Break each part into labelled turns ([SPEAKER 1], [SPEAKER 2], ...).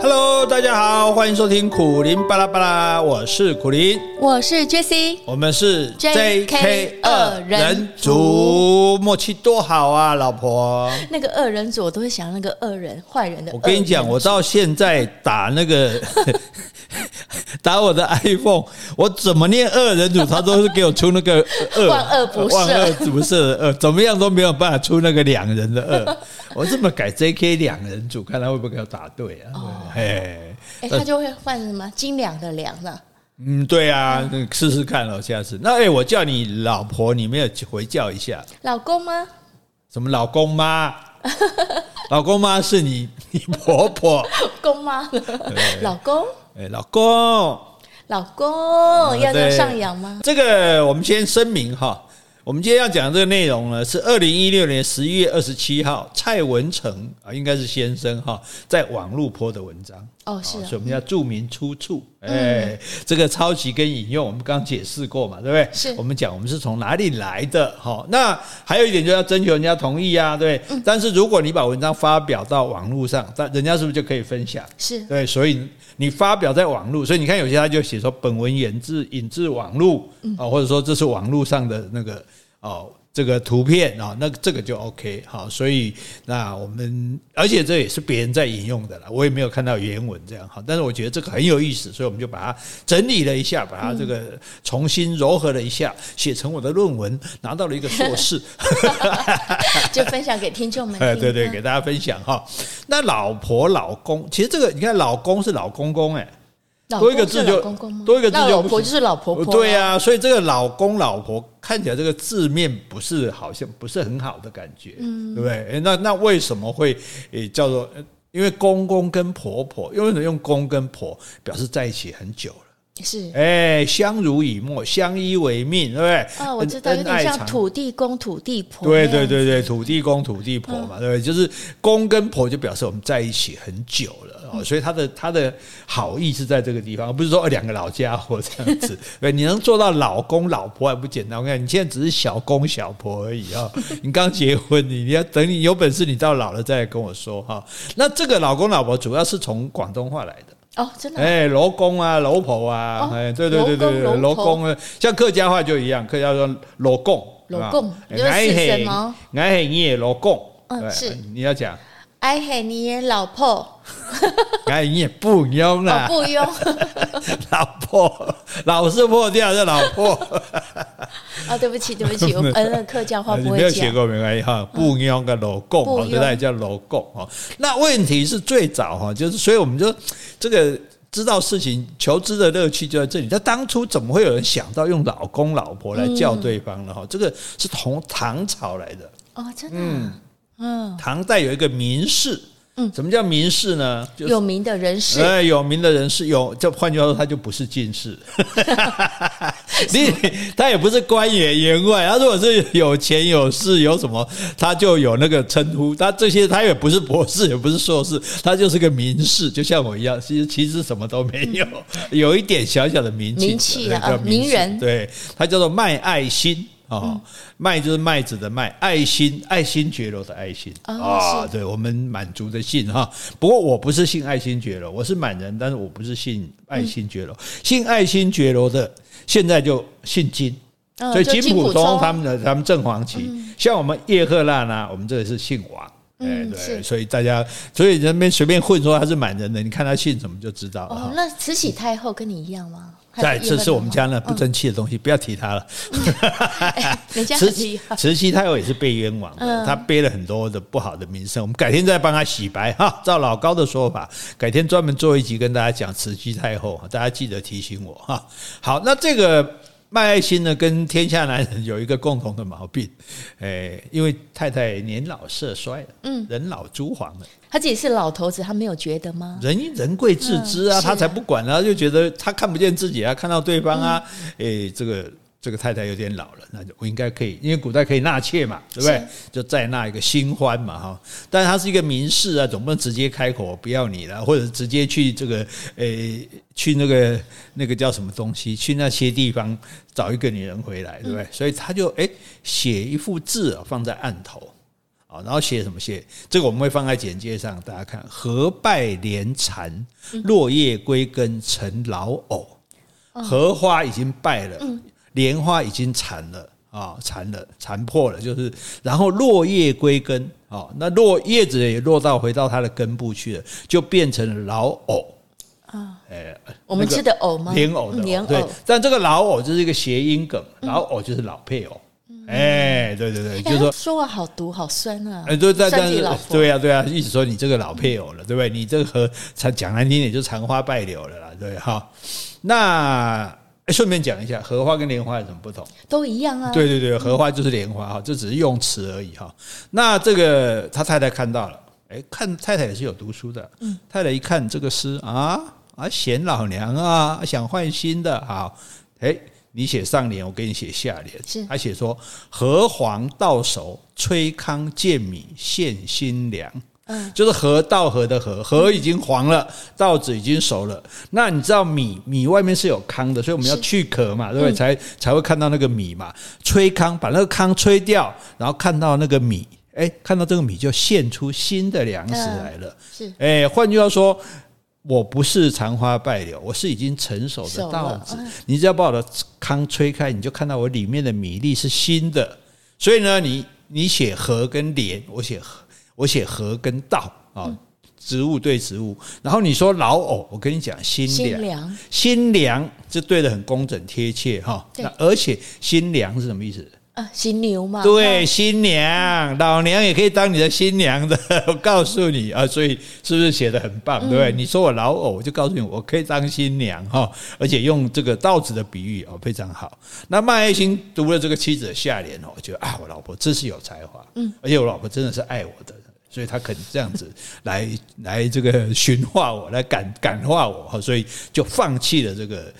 [SPEAKER 1] Hello，大家好，欢迎收听苦林巴拉巴拉，我是苦林，
[SPEAKER 2] 我是 Jessie，
[SPEAKER 1] 我们是 JK 二人组，默契多好啊，老婆。
[SPEAKER 2] 那个二人组，我都会想那个恶人、坏人的。
[SPEAKER 1] 我跟你讲，我到现在打那个打我的 iPhone，我怎么念二人组，他都是给我出那个二
[SPEAKER 2] 万恶不赦，
[SPEAKER 1] 万恶不赦的二，怎么样都没有办法出那个两人的二。我这么改 JK 两人组，看他会不会给我打对啊？哦
[SPEAKER 2] 哎，哎，他就会换什么斤两的两呢？
[SPEAKER 1] 嗯，对啊，那试试看哦，下次。那哎，我叫你老婆，你没有回叫一下？
[SPEAKER 2] 老公吗？
[SPEAKER 1] 什么老公妈？老公妈是你，你婆婆。
[SPEAKER 2] 公妈，老公。
[SPEAKER 1] 哎，老公，
[SPEAKER 2] 老公要这样上扬吗？
[SPEAKER 1] 这个我们先声明哈。我们今天要讲的这个内容呢，是二零一六年十一月二十七号蔡文成啊，应该是先生哈，在网络 po 的文章
[SPEAKER 2] 哦，是，
[SPEAKER 1] 所以我们要注明出处。哎，这个抄袭跟引用，我们刚解释过嘛，对不对？
[SPEAKER 2] 是
[SPEAKER 1] 我们讲我们是从哪里来的哈。那还有一点就要征求人家同意啊，对。但是如果你把文章发表到网络上，但人家是不是就可以分享？
[SPEAKER 2] 是
[SPEAKER 1] 对，所以你发表在网络，所以你看有些他就写说本文引自引自网络啊，或者说这是网络上的那个。哦，这个图片啊，那这个就 OK 好，所以那我们，而且这也是别人在引用的了，我也没有看到原文这样好，但是我觉得这个很有意思，所以我们就把它整理了一下，把它这个重新糅合了一下，写成我的论文，拿到了一个硕士，
[SPEAKER 2] 就分享给听众们。
[SPEAKER 1] 哎，对对，给大家分享哈。那老婆老公，其实这个你看，老公是老公公哎。多一个字就多一个字就
[SPEAKER 2] 老婆就是老婆婆，
[SPEAKER 1] 对呀，所以这个老公老婆看起来这个字面不是好像不是很好的感觉，嗯，对不对？那那为什么会诶叫做？因为公公跟婆婆，因为什么用公跟婆表示在一起很久了。
[SPEAKER 2] 是，
[SPEAKER 1] 哎，相濡以沫，相依为命，对不对？
[SPEAKER 2] 啊，我知道，有点像土地公、土地婆。
[SPEAKER 1] 对对对对，土地公、土地婆嘛，对不对？就是公跟婆就表示我们在一起很久了哦，所以他的他的好意是在这个地方，不是说两个老家伙这样子。对，你能做到老公老婆还不简单？我看你现在只是小公小婆而已啊，你刚结婚，你你要等你有本事，你到老了再来跟我说哈。那这个老公老婆主要是从广东话来的。
[SPEAKER 2] 哦，真的
[SPEAKER 1] 哎，老公啊，老婆啊，哎，对对对对对，老公啊，像客家话就一样，客家说老公，
[SPEAKER 2] 老公，
[SPEAKER 1] 爱是什么？爱是你的老公，
[SPEAKER 2] 嗯，是。
[SPEAKER 1] 你要讲，
[SPEAKER 2] 爱是你的老婆，
[SPEAKER 1] 哎你也不用了，
[SPEAKER 2] 不用，
[SPEAKER 1] 老婆，老是破掉这老婆。
[SPEAKER 2] 啊，对不起，对不起，我 呃，客家话不会讲。
[SPEAKER 1] 没有学过没关系哈，不用个老公，哦，现在叫老公哈。那问题是最早哈，就是所以我们就这个知道事情求知的乐趣就在这里。那当初怎么会有人想到用老公老婆来叫对方呢？哈，这个是从唐朝来的
[SPEAKER 2] 哦，真的，嗯
[SPEAKER 1] 嗯，唐代有一个名士。嗯，什么叫名士呢？就是、
[SPEAKER 2] 有名的人士。
[SPEAKER 1] 哎，有名的人士有，就换句话说，他就不是进士。你他也不是官员员外，他如果是有钱有势有什么，他就有那个称呼。他这些他也不是博士，也不是硕士，他就是个名士，就像我一样，其实其实什么都没有，有一点小小的名气，
[SPEAKER 2] 名气啊，名人。
[SPEAKER 1] 对，他叫做卖爱心。哦，麦就是麦子的麦，爱新爱新觉罗的爱新啊、哦，对我们满族的姓哈。不过我不是姓爱新觉罗，我是满人，但是我不是姓爱新觉罗。姓爱新觉罗的现在就姓金，所以金普通他们的他们正黄旗。像我们叶赫那呢，我们这里是姓王，哎对，所以大家所以人们随便混说他是满人的，你看他姓什么就知道了。
[SPEAKER 2] 哦，那慈禧太后跟你一样吗？
[SPEAKER 1] 在，这是我们家呢不争气的东西，不要提他了。慈 禧，慈禧太后也是被冤枉的，她背了很多的不好的名声。我们改天再帮她洗白哈。照老高的说法，改天专门做一集跟大家讲慈禧太后，大家记得提醒我哈。好，那这个。卖爱心呢，跟天下男人有一个共同的毛病，诶，因为太太年老色衰了，嗯，人老珠黄了。
[SPEAKER 2] 他自己是老头子，他没有觉得吗？
[SPEAKER 1] 人人贵自知啊，他才不管呢，就觉得他看不见自己啊，看到对方啊，诶，这个。这个太太有点老了，那就我应该可以，因为古代可以纳妾嘛，对不对？就再纳一个新欢嘛，哈。但是他是一个名士啊，总不能直接开口不要你了，或者直接去这个诶，去那个那个叫什么东西，去那些地方找一个女人回来，对不对？所以他就诶写一幅字啊，放在案头啊，然后写什么写？这个我们会放在简介上，大家看。荷败莲蝉，落叶归根成老藕。荷花已经败了，莲花已经残了啊，残了，残破了，就是。然后落叶归根，啊，那落叶子也落到回到它的根部去了，就变成了老藕。啊，哎，
[SPEAKER 2] 我们吃的藕吗？
[SPEAKER 1] 莲藕的藕，对。但这个老藕就是一个谐音梗，老藕就是老配偶。哎，对对对，就是说
[SPEAKER 2] 说话好毒好酸啊！
[SPEAKER 1] 哎，对对对，对啊对啊，意思说你这个老配偶了，对不对？你这个和残讲难听点就残花败柳了啦，对哈。那顺便讲一下，荷花跟莲花有什么不同？
[SPEAKER 2] 都一样啊。
[SPEAKER 1] 对对对，荷花就是莲花哈，这只是用词而已哈。那这个他太太看到了，哎，看太太也是有读书的，嗯，太太一看这个诗啊啊，嫌老娘啊，想换新的，好，哎。你写上联，我给你写下联。是，他写说：“荷黄到手，吹糠见米现新娘。”嗯，就是荷到荷的荷，荷已经黄了，稻子已经熟了。那你知道米米外面是有糠的，所以我们要去壳嘛，对不对？才才会看到那个米嘛。吹糠，把那个糠吹掉，然后看到那个米，哎，看到这个米就现出新的粮食来了。是，哎，换句话说。我不是残花败柳，我是已经成熟的稻子。你只要把我的糠吹开，你就看到我里面的米粒是新的。所以呢，你你写禾跟莲，我写荷，我写和跟稻啊，植物对植物。然后你说老藕，我跟你讲新娘，新娘这对的很工整贴切哈。那而且新娘是什么意思？
[SPEAKER 2] 啊新牛嘛，
[SPEAKER 1] 对，新娘，老娘也可以当你的新娘的。我告诉你啊，所以是不是写的很棒，对不对？你说我老藕，我就告诉你，我可以当新娘哈，而且用这个稻子的比喻哦，非常好。那麦爱新读了这个妻子的下联哦，我觉得啊，我老婆真是有才华，嗯，而且我老婆真的是爱我的，所以他肯这样子来来这个驯化我，来感感化我，所以就放弃了这个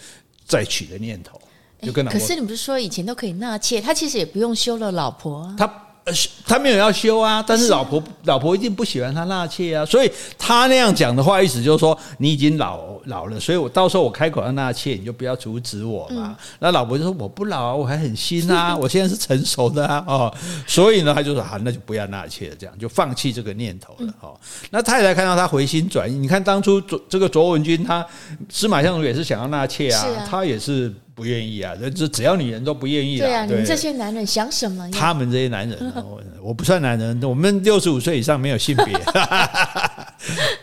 [SPEAKER 1] 再娶的念头。就跟老婆，
[SPEAKER 2] 可是你不是说以前都可以纳妾，他其实也不用休了老婆啊。
[SPEAKER 1] 他呃，他没有要休啊，但是老婆老婆一定不喜欢他纳妾啊，所以他那样讲的话，意思就是说你已经老老了，所以我到时候我开口要纳妾，你就不要阻止我嘛。那老婆就说我不老啊，我还很新啊，我现在是成熟的啊，哦，所以呢，他就说好，那就不要纳妾了，这样就放弃这个念头了。哦，那太太看到他回心转意，你看当初卓这个卓文君，他司马相如也是想要纳妾啊，他也是。不愿意啊！这只要女人都不愿意。
[SPEAKER 2] 对啊，你们这些男人想什么？
[SPEAKER 1] 他们这些男人，我我不算男人，我们六十五岁以上没有性别。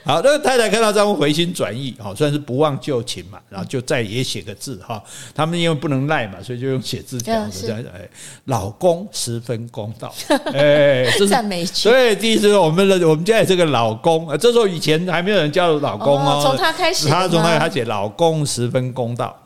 [SPEAKER 1] 好，那个太太看到丈夫回心转意，好，算是不忘旧情嘛，然后就再也写个字哈。他们因为不能赖嘛，所以就用写字条这样。哎，老公十分公道，哎，这是赞美句。对，第一次我们的我们家也这个老公，这时候以前还没有人叫老公哦，
[SPEAKER 2] 从他开始，
[SPEAKER 1] 他从他他写老公十分公道。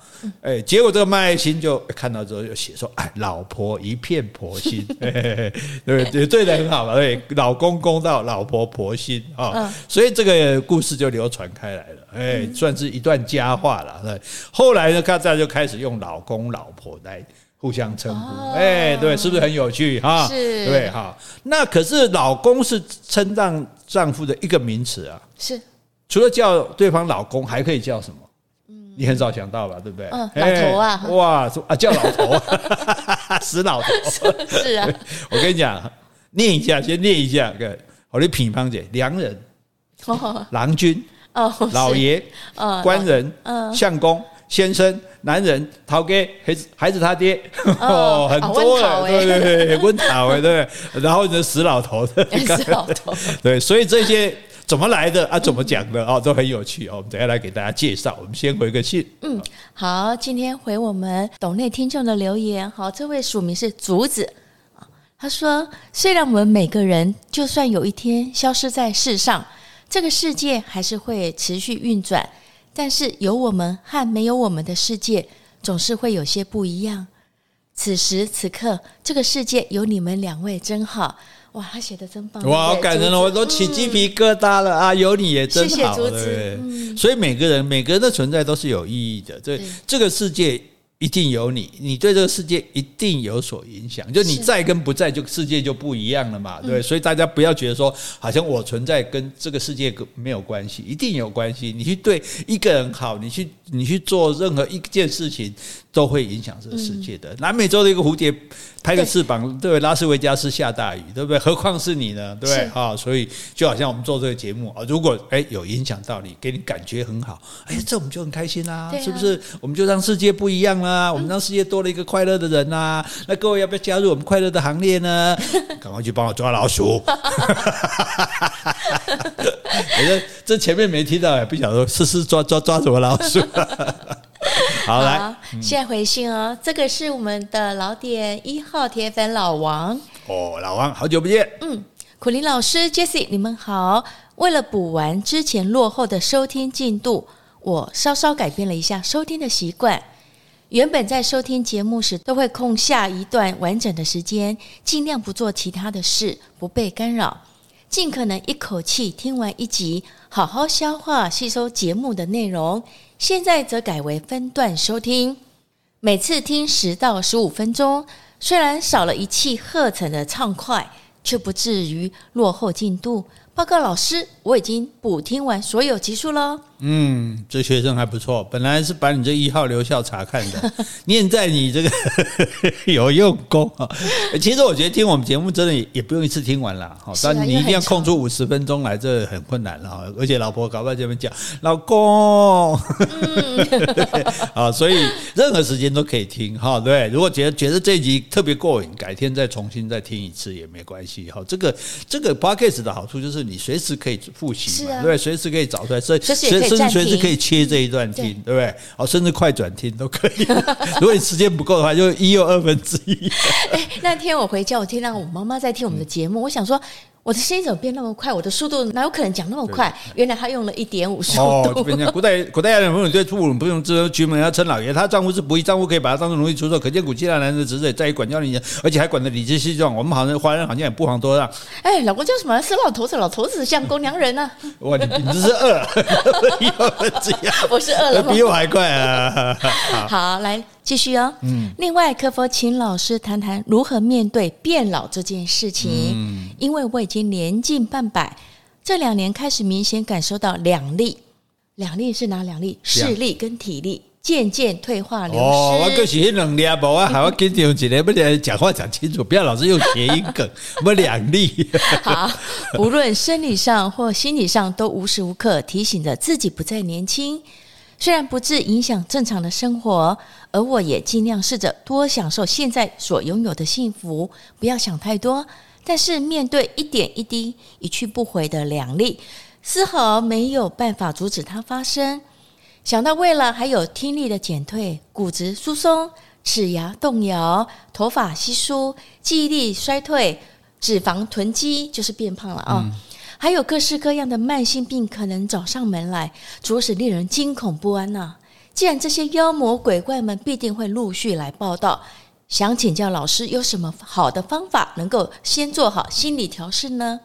[SPEAKER 1] 哎，结果这个麦爱新就看到之后就写说：“哎，老婆一片婆心，对 对，对的很好嘛，对，老公公道，老婆婆心啊，所以这个故事就流传开来了，哎，算是一段佳话了。对，后来呢，大家就开始用老公老婆来互相称呼，哎，对，是不是很有趣哈？是，对哈。那可是老公是称赞丈夫的一个名词啊，是，除了叫对方老公，还可以叫什么？”你很少想到吧，对不对？
[SPEAKER 2] 嗯，老头啊，
[SPEAKER 1] 哇，啊叫老头，死老头，
[SPEAKER 2] 是啊。
[SPEAKER 1] 我跟你讲，念一下，先念一下，我的品方姐，良人，郎君，老爷，官人，相公，先生，男人，头家，孩子，孩子他爹，哦，很多了，对对对，温讨哎，对，然后呢，死老头，
[SPEAKER 2] 死老头，
[SPEAKER 1] 对，所以这些。怎么来的啊？怎么讲的啊？都很有趣哦。我们等下来给大家介绍。我们先回个信。
[SPEAKER 2] 嗯，好，今天回我们斗内听众的留言。好，这位署名是竹子。他说：“虽然我们每个人就算有一天消失在世上，这个世界还是会持续运转，但是有我们和没有我们的世界总是会有些不一样。此时此刻，这个世界有你们两位真好。”哇，他写的真棒！
[SPEAKER 1] 哇，好感人了，我都起鸡皮疙瘩了啊！有你也真好，对？所以每个人每个人的存在都是有意义的。对这个世界一定有你，你对这个世界一定有所影响。就你在跟不在，就世界就不一样了嘛，对。所以大家不要觉得说，好像我存在跟这个世界没有关系，一定有关系。你去对一个人好，你去你去做任何一件事情，都会影响这个世界的。南美洲的一个蝴蝶拍个翅膀，对，对拉斯维加斯下大雨，对不对？何况是你呢？对不对啊，所以就好像我们做这个节目啊，如果哎有影响到你，给你感觉很好，哎，这我们就很开心啦，是不是？我们就让世界不一样啦，我们让世界多了一个快乐的人呐。那各位要不要加入我们快乐的行列呢？赶快去帮我抓老鼠。我觉得这前面没听到，也不晓得是是抓抓抓什么老鼠。好，来，
[SPEAKER 2] 现在回信哦。这个是我们的老点一号铁粉老王
[SPEAKER 1] 哦，老王，好久不见。
[SPEAKER 2] 嗯，苦林老师，Jessie，你们好。为了补完之前落后的收听进度，我稍稍改变了一下收听的习惯。原本在收听节目时，都会空下一段完整的时间，尽量不做其他的事，不被干扰。尽可能一口气听完一集，好好消化吸收节目的内容。现在则改为分段收听，每次听十到十五分钟。虽然少了一气呵成的畅快，却不至于落后进度。报告老师，我已经补听完所有集数了。
[SPEAKER 1] 嗯，这学生还不错。本来是把你这一号留校查看的，念在你这个 有用功啊。其实我觉得听我们节目真的也不用一次听完了，好，但你一定要空出五十分钟来，这很困难了。而且老婆搞不好这边讲，老公，嗯，啊，所以任何时间都可以听哈。对，如果觉得觉得这一集特别过瘾，改天再重新再听一次也没关系。哈，这个这个 podcast 的好处就是你随时可以复习嘛，对，随时可以找出来，所以随。甚至随时可以切这一段听，对，不对？哦，甚至快转听都可以。如果你时间不够的话，就一又二分之一。
[SPEAKER 2] 哎，那天我回家，我听到我妈妈在听我们的节目，我想说。我的声音怎么变那么快？我的速度哪有可能讲那么快？原来他用了一点五速度。哦，
[SPEAKER 1] 古代 古代人朋友对父母不用知举门要称老爷，他丈夫是不义，丈夫可以把他当做奴隶出售，可见古希腊男人的职责在于管教人，而且还管得理直气壮。我们好像华人好像也不遑多让。
[SPEAKER 2] 哎，老公叫什么？是老头子，老头子像公娘人呢、啊？
[SPEAKER 1] 哇，你你这是二，
[SPEAKER 2] 我是二了，
[SPEAKER 1] 比我还快啊！
[SPEAKER 2] 好，好来。继续哦，嗯，另外，可否请老师谈谈如何面对变老这件事情？嗯，因为我已经年近半百，这两年开始明显感受到两力，两力是哪两力？视力跟体力渐渐退化流失。
[SPEAKER 1] 哦，我就是两力不？我还要跟你不讲讲话讲清楚，不要老是用谐音梗。我两力，
[SPEAKER 2] 好，无论生理上或心理上，都无时无刻提醒着自己不再年轻。虽然不致影响正常的生活，而我也尽量试着多享受现在所拥有的幸福，不要想太多。但是面对一点一滴、一去不回的两粒，丝毫没有办法阻止它发生。想到未来还有听力的减退、骨质疏松、齿牙动摇、头发稀疏、记忆力衰退、脂肪囤积，就是变胖了啊。还有各式各样的慢性病可能找上门来，着实令人惊恐不安呐、既然这些妖魔鬼怪们必定会陆续来报到，想请教老师有什么好的方法能够先做好心理调试呢？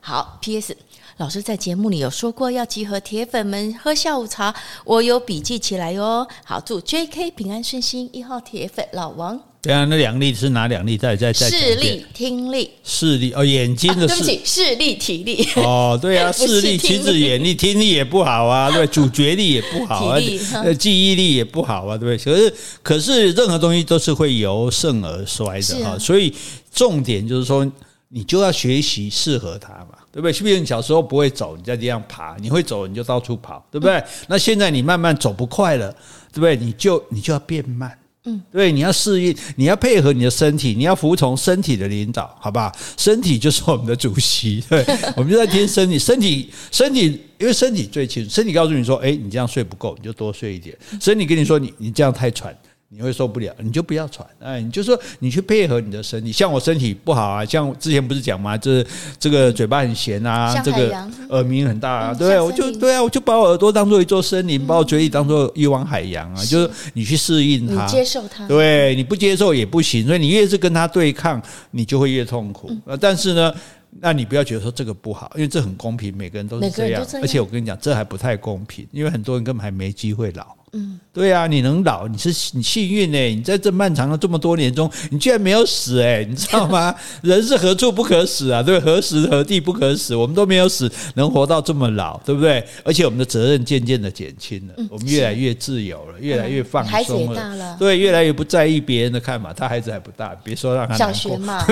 [SPEAKER 2] 好，P.S. 老师在节目里有说过要集合铁粉们喝下午茶，我有笔记起来哟。好，祝 J.K. 平安顺心，一号铁粉老王。
[SPEAKER 1] 对啊，那两力是哪两力？再再再
[SPEAKER 2] 视力、听力、
[SPEAKER 1] 视力哦，眼睛的视、啊、对不起，
[SPEAKER 2] 视力、体力
[SPEAKER 1] 哦，对啊，视力、其实眼力、听力也不好啊，对，主角力也不好啊，呃，记忆力也不好啊，对不对？可是可是任何东西都是会由盛而衰的哈，啊、所以重点就是说，你就要学习适合它嘛，对不对？是不是你小时候不会走，你在地上爬，你会走，你就到处跑，对不对？嗯、那现在你慢慢走不快了，对不对？你就你就要变慢。嗯，对，你要适应，你要配合你的身体，你要服从身体的领导，好吧？身体就是我们的主席，对，我们就在听身体，身体，身体，因为身体最清楚，身体告诉你说，哎，你这样睡不够，你就多睡一点。身体跟你说，你你这样太喘。你会受不了，你就不要喘。哎，你就说你去配合你的身体。像我身体不好啊，像之前不是讲吗？就是这个嘴巴很咸啊，这个耳鸣很大啊，对？我就对啊，我就把我耳朵当做一座森林，把我嘴里当做一汪海洋啊。就是你去适应它，
[SPEAKER 2] 接受它。
[SPEAKER 1] 对，你不接受也不行，所以你越是跟它对抗，你就会越痛苦。但是呢，那你不要觉得说这个不好，因为这很公平，每个人都是这样。而且我跟你讲，这还不太公平，因为很多人根本还没机会老。嗯，对啊，你能老，你是你幸运呢。你在这漫长的这么多年中，你居然没有死哎，你知道吗？人是何处不可死啊？对，何时何地不可死？我们都没有死，能活到这么老，对不对？而且我们的责任渐渐的减轻了，我们越来越自由了，越来越放松了。对，越来越不在意别人的看法。他孩子还不大，别说让他
[SPEAKER 2] 小学嘛。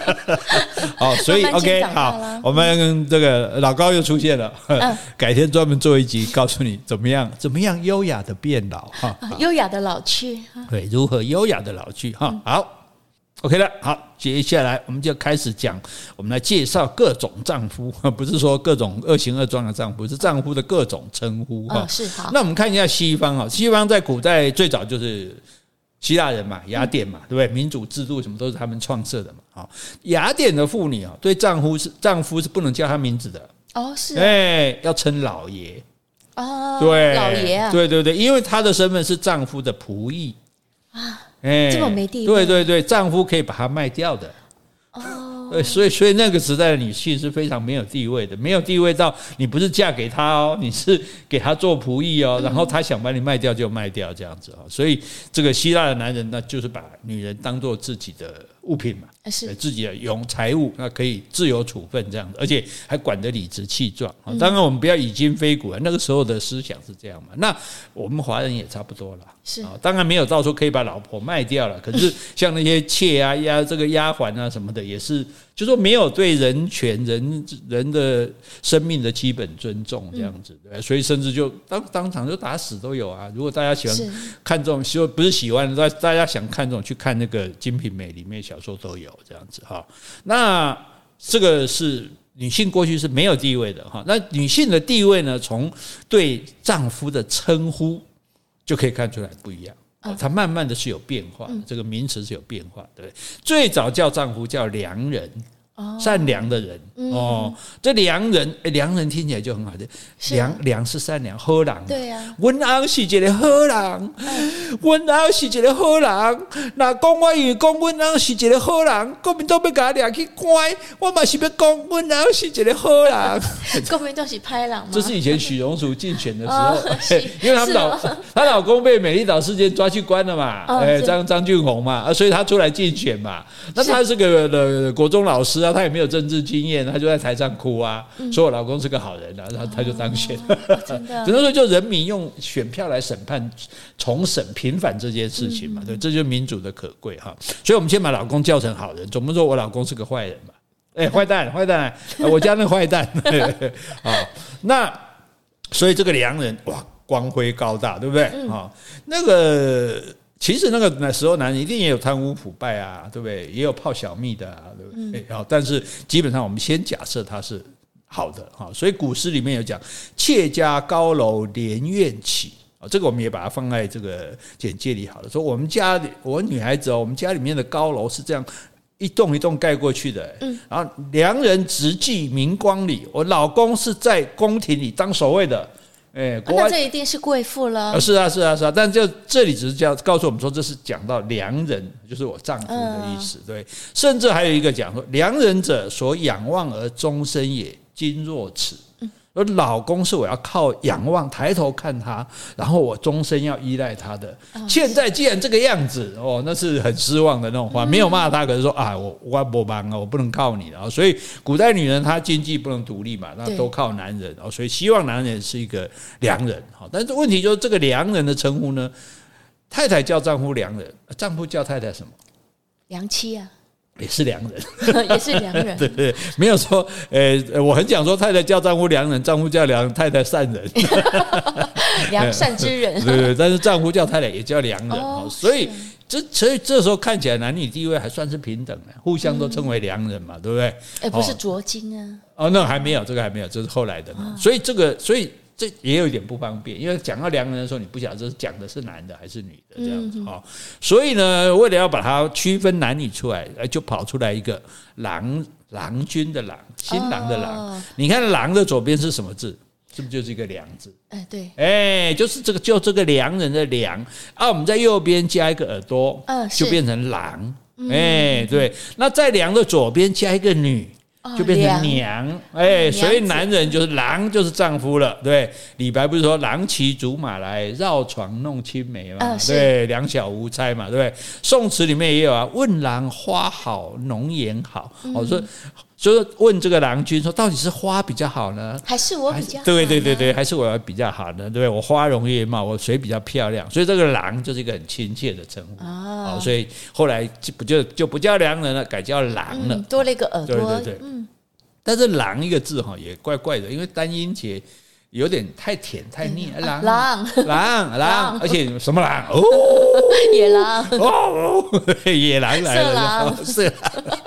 [SPEAKER 1] 好，所以 OK，好，我们这个老高又出现了，改天专门做一集，告诉你怎么样，怎么样优雅的变老哈，
[SPEAKER 2] 优雅的老去，
[SPEAKER 1] 对，如何优雅的老去哈。好，OK 了，好，接下来我们就开始讲，我们来介绍各种丈夫，不是说各种恶行恶状的丈夫，是丈夫的各种称呼哈。是好，那我们看一下西方哈，西方在古代最早就是。希腊人嘛，雅典嘛，对不对？民主制度什么都是他们创设的嘛。好，雅典的妇女啊，对丈夫是丈夫是不能叫他名字的。
[SPEAKER 2] 哦，是
[SPEAKER 1] 哎，要称老爷
[SPEAKER 2] 哦，对，老爷啊，
[SPEAKER 1] 对对对，因为她的身份是丈夫的仆役。
[SPEAKER 2] 啊，哎，这么没地位，
[SPEAKER 1] 对对对，丈夫可以把她卖掉的。哦。对，所以所以那个时代的女性是非常没有地位的，没有地位到你不是嫁给他哦，你是给他做仆役哦，然后他想把你卖掉就卖掉这样子哦。所以这个希腊的男人呢，就是把女人当做自己的物品嘛，是自己的用财务，那可以自由处分这样子，而且还管得理直气壮啊。当然我们不要以今非古啊，那个时候的思想是这样嘛。那我们华人也差不多了，是啊，当然没有到时候可以把老婆卖掉了，可是 像那些妾啊、丫这个丫鬟啊什么的，也是。就说没有对人权、人人的生命的基本尊重这样子，对，所以甚至就当当场就打死都有啊。如果大家喜欢看这种，说不是喜欢，大大家想看这种，去看那个《金瓶梅》里面小说都有这样子哈。那这个是女性过去是没有地位的哈。那女性的地位呢，从对丈夫的称呼就可以看出来不一样。它慢慢的是有变化，这个名词是有变化，对不对？最早叫丈夫叫良人。善良的人哦，这良人，良人听起来就很好听。良良是善良，好人。对呀，温安是一个好人，温安是一个好人。那讲我以为讲温安是一个好人，国民党要把他抓去关，我嘛是要讲温安是一个好人。
[SPEAKER 2] 国民党是拍人吗？
[SPEAKER 1] 这是以前许荣淑竞选的时候，因为他们老她老公被美丽岛事件抓去关了嘛，哎，张张俊宏嘛，所以他出来竞选嘛。那他是个呃国中老师啊。他也没有政治经验，他就在台上哭啊，说我老公是个好人啊，然后他就当选。只能说就人民用选票来审判、重审、平反这件事情嘛，对，这就是民主的可贵哈。所以，我们先把老公叫成好人，总不能说我老公是个坏人吧？哎，坏蛋，坏蛋，我家那坏蛋。啊，那所以这个良人哇，光辉高大，对不对？啊，那个。其实那个那时候男人一定也有贪污腐败啊，对不对？也有泡小蜜的啊，对不对？好，但是基本上我们先假设他是好的哈。所以古诗里面有讲“妾家高楼连苑起”啊，这个我们也把它放在这个简介里好了。说我们家里我女孩子哦，我们家里面的高楼是这样一栋一栋盖过去的。嗯，然后良人直骑明光里，我老公是在宫廷里当守卫的。哎，国外、啊、
[SPEAKER 2] 这一定是贵妇了。
[SPEAKER 1] 是啊，是啊，是啊。但就这里只是叫告诉我们说，这是讲到良人，就是我丈夫的意思。对，甚至还有一个讲说，良人者，所仰望而终身也。今若此。而老公是我要靠仰望抬头看他，然后我终身要依赖他的。现在既然这个样子哦，那是很失望的那种话，没有骂他，可是说啊，我我不帮啊，我不能靠你了。所以古代女人她经济不能独立嘛，那都靠男人哦，所以希望男人是一个良人。好，但是问题就是这个良人的称呼呢，太太叫丈夫良人，丈夫叫太太什么？
[SPEAKER 2] 良妻啊。
[SPEAKER 1] 也是良人，
[SPEAKER 2] 也是良人。
[SPEAKER 1] 对对，没有说，呃，我很想说，太太叫丈夫良人，丈夫叫良太太善人，
[SPEAKER 2] 良善之人。
[SPEAKER 1] 对对，但是丈夫叫太太也叫良人，哦、所以这所以这时候看起来男女地位还算是平等的，互相都称为良人嘛，嗯、对不对？
[SPEAKER 2] 哎，不是浊金啊。
[SPEAKER 1] 哦，那还没有，这个还没有，这是后来的。所以这个，所以。这也有一点不方便，因为讲到良人的时候，你不晓得这是讲的是男的还是女的这样子哈。所以呢，为了要把它区分男女出来，就跑出来一个郎郎君的郎，新郎的郎。你看郎的左边是什么字？是不是就是一个良字？哎，对，哎，就是这个，就这个良人的良啊。我们在右边加一个耳朵，就变成郎。哎，对，那在良的左边加一个女。就变成娘，哎，所以男人就是郎，就是丈夫了。对，李白不是说“郎骑竹马来，绕床弄青梅”嘛？对，两小无猜嘛，对不对？宋词里面也有啊，“问郎花好，浓颜好”。我说，所以问这个郎君说，到底是花比较好呢，
[SPEAKER 2] 还是我比较好？
[SPEAKER 1] 对对对对，还是我要比较好呢？对不对？我花容月貌，我谁比较漂亮？所以这个“郎”就是一个很亲切的称呼啊。所以后来就不就就不叫良人了，改叫郎了，
[SPEAKER 2] 多了一个耳朵。
[SPEAKER 1] 对对对。但是“郎”一个字哈也怪怪的，因为单音节有点太甜太腻。郎
[SPEAKER 2] 郎
[SPEAKER 1] 郎 郎，而且什么郎？哦，
[SPEAKER 2] 野狼
[SPEAKER 1] 哦，野狼来了，色狼。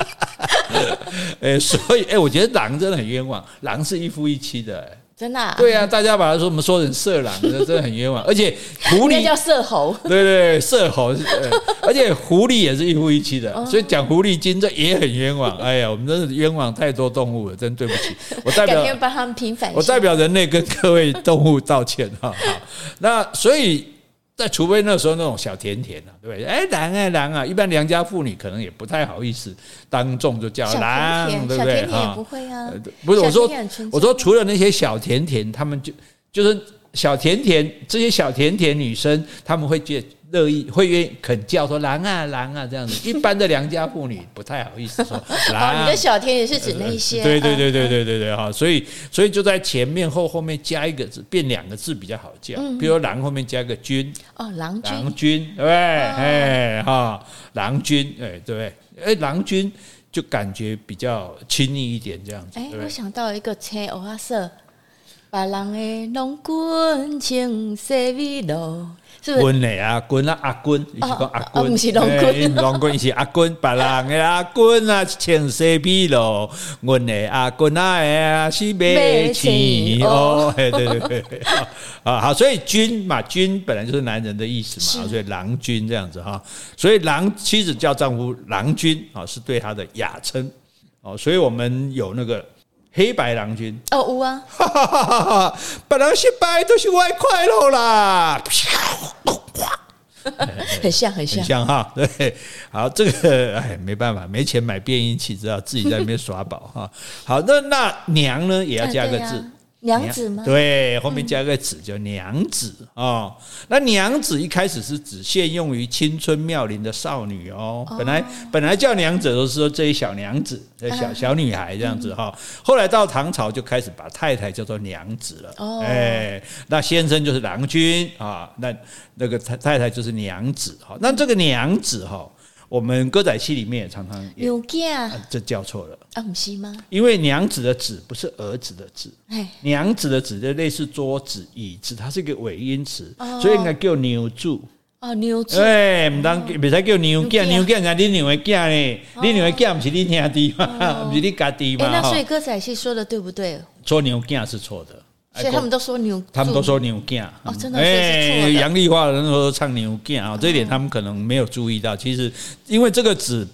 [SPEAKER 1] 哎，所以哎，我觉得“狼”真的很冤枉，“狼”是一夫一妻的。
[SPEAKER 2] 真的、啊？
[SPEAKER 1] 对啊，大家把它说我们说成色狼，真的很冤枉。而且狐狸
[SPEAKER 2] 叫色猴，
[SPEAKER 1] 对对对，色猴。而且狐狸也是一夫一妻的，哦、所以讲狐狸精这也很冤枉。哎呀，我们真是冤枉太多动物了，真对不起。我代表
[SPEAKER 2] 帮他们平反。
[SPEAKER 1] 我代表人类跟各位动物道歉哈。好，那所以。在除非那时候那种小甜甜啊，对不对？哎，郎啊郎啊，一般良家妇女可能也不太好意思当众就叫郎，对不对？
[SPEAKER 2] 哈，不会啊，
[SPEAKER 1] 不是我说，我说除了那些小甜甜，他们就就是小甜甜这些小甜甜女生，他们会觉得。乐意会愿意肯叫说郎啊郎啊这样子，一般的良家妇女不太好意思说郎。
[SPEAKER 2] 你的小甜也是指那些？
[SPEAKER 1] 对对对对对对对哈，所以所以就在前面后后面加一个字，变两个字比较好叫。比如郎后面加个君
[SPEAKER 2] 哦，郎君，
[SPEAKER 1] 郎君对不对？哎哈，郎君哎对不对，哎郎君就感觉比较亲昵一点这样子。
[SPEAKER 2] 哎，我想到一个青蚵仔色，别人的龙君情色味浓。
[SPEAKER 1] 君嘞啊，君啊，阿君，伊是讲阿君，
[SPEAKER 2] 不是龙君，
[SPEAKER 1] 龙君是阿君，别人的阿君啊，青色碧罗，阮的阿君啊，是美妻哦，对对对，啊好，所以君嘛，君本来就是男人的意思嘛，所以郎君这样子哈，所以郎妻子叫丈夫郎君啊，是对他的雅称。哦，所以我们有那个。黑白郎君。
[SPEAKER 2] 哦，有啊，
[SPEAKER 1] 别人失败都是外快乐啦，
[SPEAKER 2] 很像很像。
[SPEAKER 1] 很像哈，对，好，这个哎没办法，没钱买变音器，只好自己在那边耍宝哈。好，那那娘呢也要加个字。
[SPEAKER 2] 娘子吗？
[SPEAKER 1] 对，后面加个子叫娘子哦。那娘子一开始是只限用于青春妙龄的少女哦。本来本来叫娘子都是说这一小娘子，小小女孩这样子哈。后来到唐朝就开始把太太叫做娘子了。哦，哎，那先生就是郎君啊，那那个太太太就是娘子哈。那这个娘子哈。我们歌仔戏里面也常常也
[SPEAKER 2] 娘子、啊，
[SPEAKER 1] 这叫错了
[SPEAKER 2] 啊，不是吗？
[SPEAKER 1] 因为娘子的子不是儿子的子，娘子的子就类似桌子、椅子，它是一个尾音词，所以应该叫牛柱。
[SPEAKER 2] 哦，牛子，
[SPEAKER 1] 哎，唔当，别使叫娘子，娘子人家你娘的囝呢？你娘的囝不是你兄弟吗？不是你家弟吗？
[SPEAKER 2] 那所以歌仔戏说的对不对？
[SPEAKER 1] 说娘子是错的。
[SPEAKER 2] 所以他们都说牛，
[SPEAKER 1] 他们都说牛囝
[SPEAKER 2] 哦，真的，哎，
[SPEAKER 1] 杨丽花的人都唱牛囝啊，这一点他们可能没有注意到。其实，因为这个子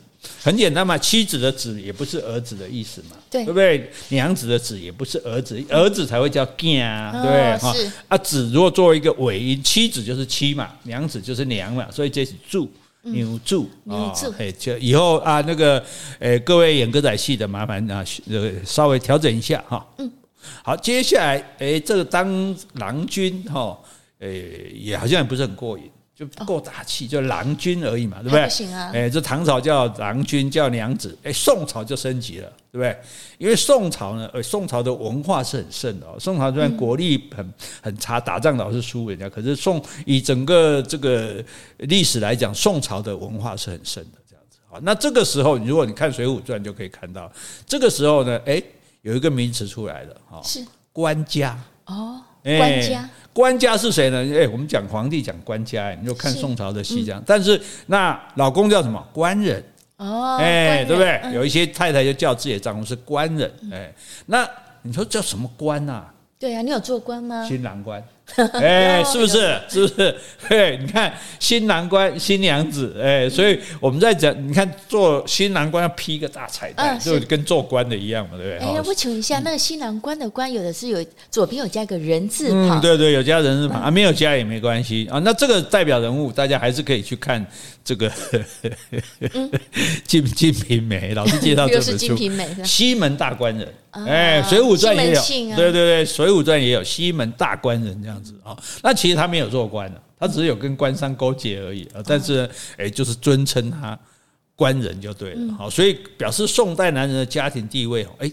[SPEAKER 1] 很简单嘛，妻子的子也不是儿子的意思嘛，对。不对？娘子的子也不是儿子，儿子才会叫囝啊，对？哈啊，子如果作为一个尾音，妻子就是妻嘛，娘子就是娘嘛，所以这是住牛柱啊，哎，就以后啊，那个，哎，各位演歌仔戏的，麻烦啊，稍微调整一下哈，嗯。好，接下来，哎，这个当郎君哈，哎，也好像也不是很过瘾，就不够大气，就郎君而已嘛，对不对？不行啊！哎，这唐朝叫郎君叫娘子，哎，宋朝就升级了，对不对？因为宋朝呢，呃，宋朝的文化是很盛的哦。宋朝虽然国力很很差，打仗老是输人家，可是宋以整个这个历史来讲，宋朝的文化是很盛的，这样子。好，那这个时候，如果你看《水浒传》，就可以看到，这个时候呢，哎。有一个名词出来了，哈，是官家
[SPEAKER 2] 哦，官家，
[SPEAKER 1] 官家是谁呢？哎，我们讲皇帝讲官家，你就看宋朝的戏这样。但是那老公叫什么？官人哦，哎，对不对？有一些太太就叫自己的丈夫是官人，哎，那你说叫什么官呐？
[SPEAKER 2] 对啊，你有做官吗？
[SPEAKER 1] 新郎官。哎，是不是？是不是？嘿，你看新郎官、新娘子，哎，所以我们在讲，你看做新郎官要披一个大彩带，就跟做官的一样嘛，对不对？
[SPEAKER 2] 哎，我请问一下，那个新郎官的官，有的是有左边有加一个人字旁，
[SPEAKER 1] 对对，有加人字旁啊，没有加也没关系啊。那这个代表人物，大家还是可以去看这个《金金瓶梅》，老师介绍这本书，《金瓶梅》西门大官人。哎，《水浒传》也有，对对对，《水浒传》也有西门大官人这样子啊。那其实他没有做官的，他只是有跟官商勾结而已啊。但是，哎，就是尊称他官人就对了。好，所以表示宋代男人的家庭地位，哎。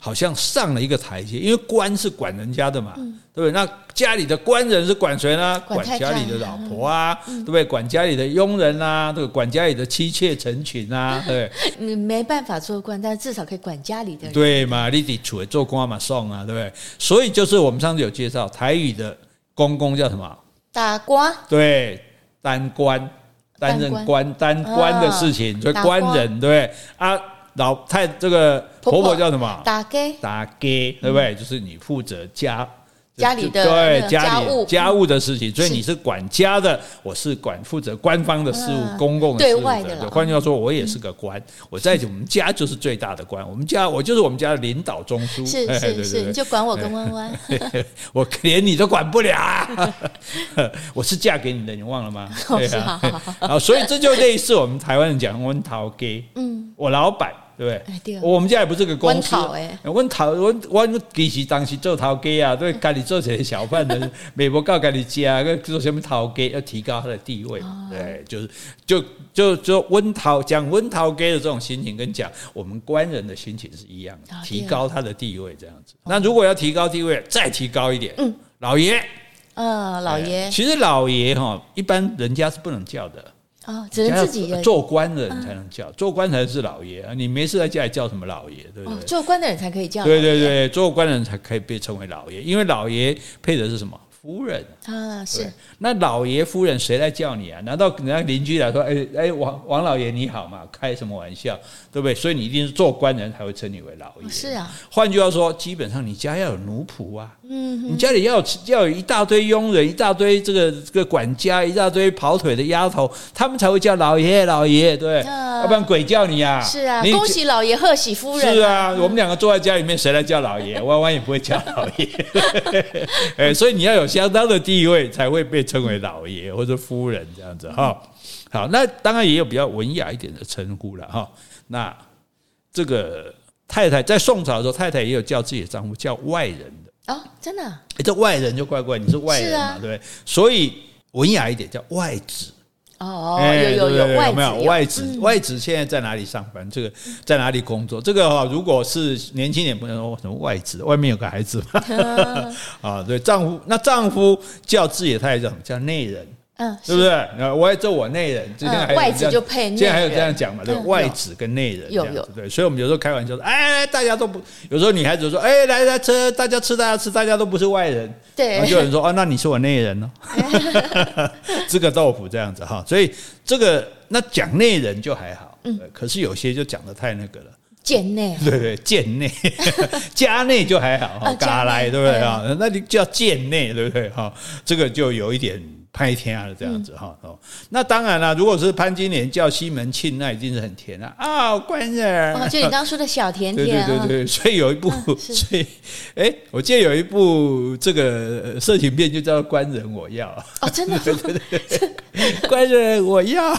[SPEAKER 1] 好像上了一个台阶，因为官是管人家的嘛，嗯、对不对？那家里的官人是管谁呢？管家里的老婆啊，嗯、对不对？管家里的佣人啊，对，管家里的妻妾成群啊，对。
[SPEAKER 2] 你 没办法做官，但是至少可以管家里的人。
[SPEAKER 1] 对嘛？你得出来做官嘛，送啊，对不对？所以就是我们上次有介绍台语的公公叫什么？
[SPEAKER 2] 打官。
[SPEAKER 1] 对，当官，担任官，当官的事情，所以官人，对不对？啊。老太这个婆婆叫什么？
[SPEAKER 2] 打给
[SPEAKER 1] 打给，对不对？就是你负责家
[SPEAKER 2] 家里的
[SPEAKER 1] 对家里家务的事情，所以你是管家的，我是管负责官方的事务、公共的事务。对外的，换句话说，我也是个官，我在我们家就是最大的官。我们家我就是我们家的领导中枢。
[SPEAKER 2] 是是是，你就管我跟弯弯，
[SPEAKER 1] 我连你都管不了。我是嫁给你的，你忘了吗？对啊，好，所以这就类似我们台湾人讲温桃给，嗯，我老板。对不对？我们家也不是个公司。温头，我我其实当时做头家啊，对，家里做些小贩的，美国告家里家，做什么头家，要提高他的地位。对，就是就就就温头讲温头家的这种心情，跟讲我们官人的心情是一样的，提高他的地位这样子。那如果要提高地位，再提高一点，嗯，老爷，
[SPEAKER 2] 嗯，老爷，
[SPEAKER 1] 其实老爷哈，一般人家是不能叫的。
[SPEAKER 2] 哦，只能自己
[SPEAKER 1] 做官的人才能叫，做官才是老爷啊！你没事在家里叫什么老爷，对不对？
[SPEAKER 2] 做官的人才可以叫。
[SPEAKER 1] 对对对，做官的人才可以被称为老爷，因为老爷配的是什么？夫人
[SPEAKER 2] 啊，是
[SPEAKER 1] 那老爷夫人谁来叫你啊？难道人家邻居来说，哎哎，王王老爷你好嘛？开什么玩笑，对不对？所以你一定是做官人才会称你为老爷。
[SPEAKER 2] 是啊，
[SPEAKER 1] 换句话说，基本上你家要有奴仆啊，嗯，你家里要有要有一大堆佣人，一大堆这个这个管家，一大堆跑腿的丫头，他们才会叫老爷老爷，对，要不然鬼叫你啊？
[SPEAKER 2] 是啊，恭喜老爷，贺喜夫人。
[SPEAKER 1] 是啊，我们两个坐在家里面，谁来叫老爷？弯弯也不会叫老爷，哎，所以你要有。相当的地位才会被称为老爷或者夫人这样子哈。好，那当然也有比较文雅一点的称呼了哈。那这个太太在宋朝的时候，太太也有叫自己的丈夫叫外人的
[SPEAKER 2] 哦，真的？
[SPEAKER 1] 哎，这外人就怪怪，你是外人嘛，对不对？所以文雅一点叫外子。
[SPEAKER 2] 哦，有有有有没有
[SPEAKER 1] 外子？外子现在在哪里上班？这个在哪里工作？这个哈，如果是年轻点，不能说什么外子，外面有个孩子嘛。啊，对，丈夫那丈夫叫自己的太太叫什么？叫内人。嗯，对不对？我也做我内人，今天还
[SPEAKER 2] 外子就配内人，
[SPEAKER 1] 现在还有这样讲嘛？对，外子跟内人这样子，对。所以我们有时候开玩笑说，哎，大家都不，有时候女孩子说，哎，来来吃，大家吃，大家吃，大家都不是外人。对，然后就有人说，哦，那你是我内人哦，这个豆腐这样子哈。所以这个那讲内人就还好，嗯，可是有些就讲的太那个了，
[SPEAKER 2] 贱内，
[SPEAKER 1] 对对，贱内，家内就还好哈，嘎来对不对啊？那你叫贱内对不对哈？这个就有一点。拍天啊，这样子哈哦，那当然了，如果是潘金莲叫西门庆，那一定是很甜啊。啊，官人
[SPEAKER 2] 哦，就你刚刚说的小甜甜，
[SPEAKER 1] 对对对对，所以有一部，所以哎，我记得有一部这个色情片就叫《官人我要》
[SPEAKER 2] 哦，真的，对对对，
[SPEAKER 1] 官人我要，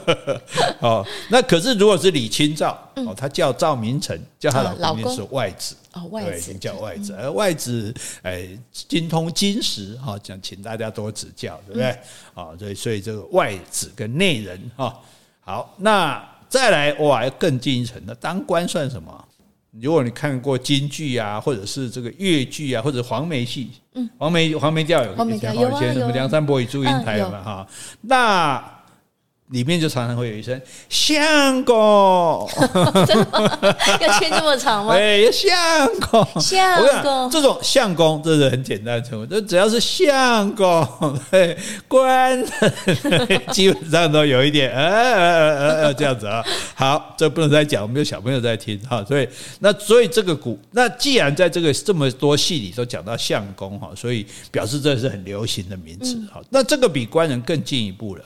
[SPEAKER 1] 哦，那可是如果是李清照哦，他叫赵明诚，叫他老公是外子。
[SPEAKER 2] 哦，外子。
[SPEAKER 1] 叫外子，而外子哎，精通金石哈，讲请大家多指教，对不对？啊，所以所以这个外子跟内人哈，好，那再来哇，更进一层，那当官算什么？如果你看过京剧啊，或者是这个越剧啊，或者黄梅戏，嗯，黄梅黄梅调有，黄梅调有，以前什么梁山伯与祝英台嘛哈，那里面就常常会有一声“ 相公”，
[SPEAKER 2] 要切这么长吗？
[SPEAKER 1] 哎，相公，
[SPEAKER 2] 相公，
[SPEAKER 1] 这种相公这是很简单的称呼，就只要是相公，对，官人基本上都有一点呃呃呃呃这样子啊。好，这不能再讲，我们有小朋友在听哈，所以那所以这个古，那既然在这个这么多戏里都讲到相公哈，所以表示这是很流行的名词哈。那这个比官人更进一步了。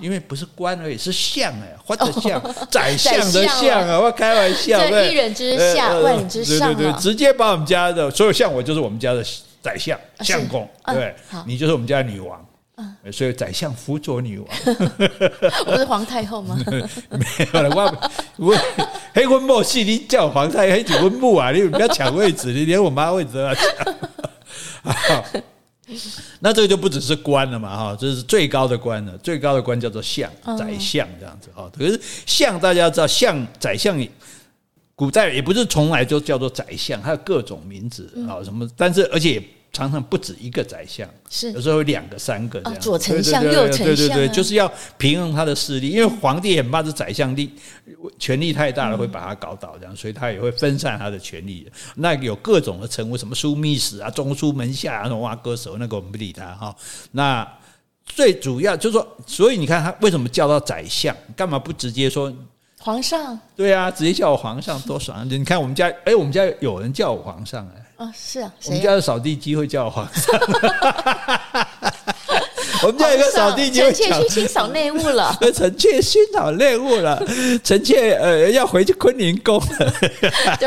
[SPEAKER 1] 因为不是官而已，是相哎，或者相，宰相的相啊！我开玩笑，
[SPEAKER 2] 对，一人之下，万人之上，
[SPEAKER 1] 对对对，直接把我们家的所有相，我就是我们家的宰相相公，对，你就是我们家女王，所以宰相辅佐女王。
[SPEAKER 2] 我是皇太后吗？
[SPEAKER 1] 没有了，我我黑婚莫戏，你叫我皇太黑结婚木啊！你不要抢位置，你连我妈位置都要抢。那这个就不只是官了嘛，哈，这是最高的官了。最高的官叫做相，宰相这样子哈。可是相大家知道，相宰相，古代也不是从来就叫做宰相，还有各种名字啊什么。但是而且。常常不止一个宰相，是有时候有两个、三个这样。
[SPEAKER 2] 左丞相、右丞相，对对对，
[SPEAKER 1] 就是要平衡他的势力。因为皇帝很怕这宰相力权力太大了，会把他搞倒，这样，所以他也会分散他的权力。那有各种的称呼，什么枢密使啊、中书门下啊、那种挖歌手，那个我们不理他哈。那最主要就是说，所以你看他为什么叫到宰相？干嘛不直接说
[SPEAKER 2] 皇上？
[SPEAKER 1] 对啊，直接叫我皇上多爽！你看我们家，哎，我们家有人叫我皇上哎。
[SPEAKER 2] 哦，是啊，
[SPEAKER 1] 我们家的扫地机会叫皇上。我们家有个扫地机，
[SPEAKER 2] 臣妾去清扫内务了。
[SPEAKER 1] 臣妾清扫内务了，臣妾呃要回去坤宁宫了。对，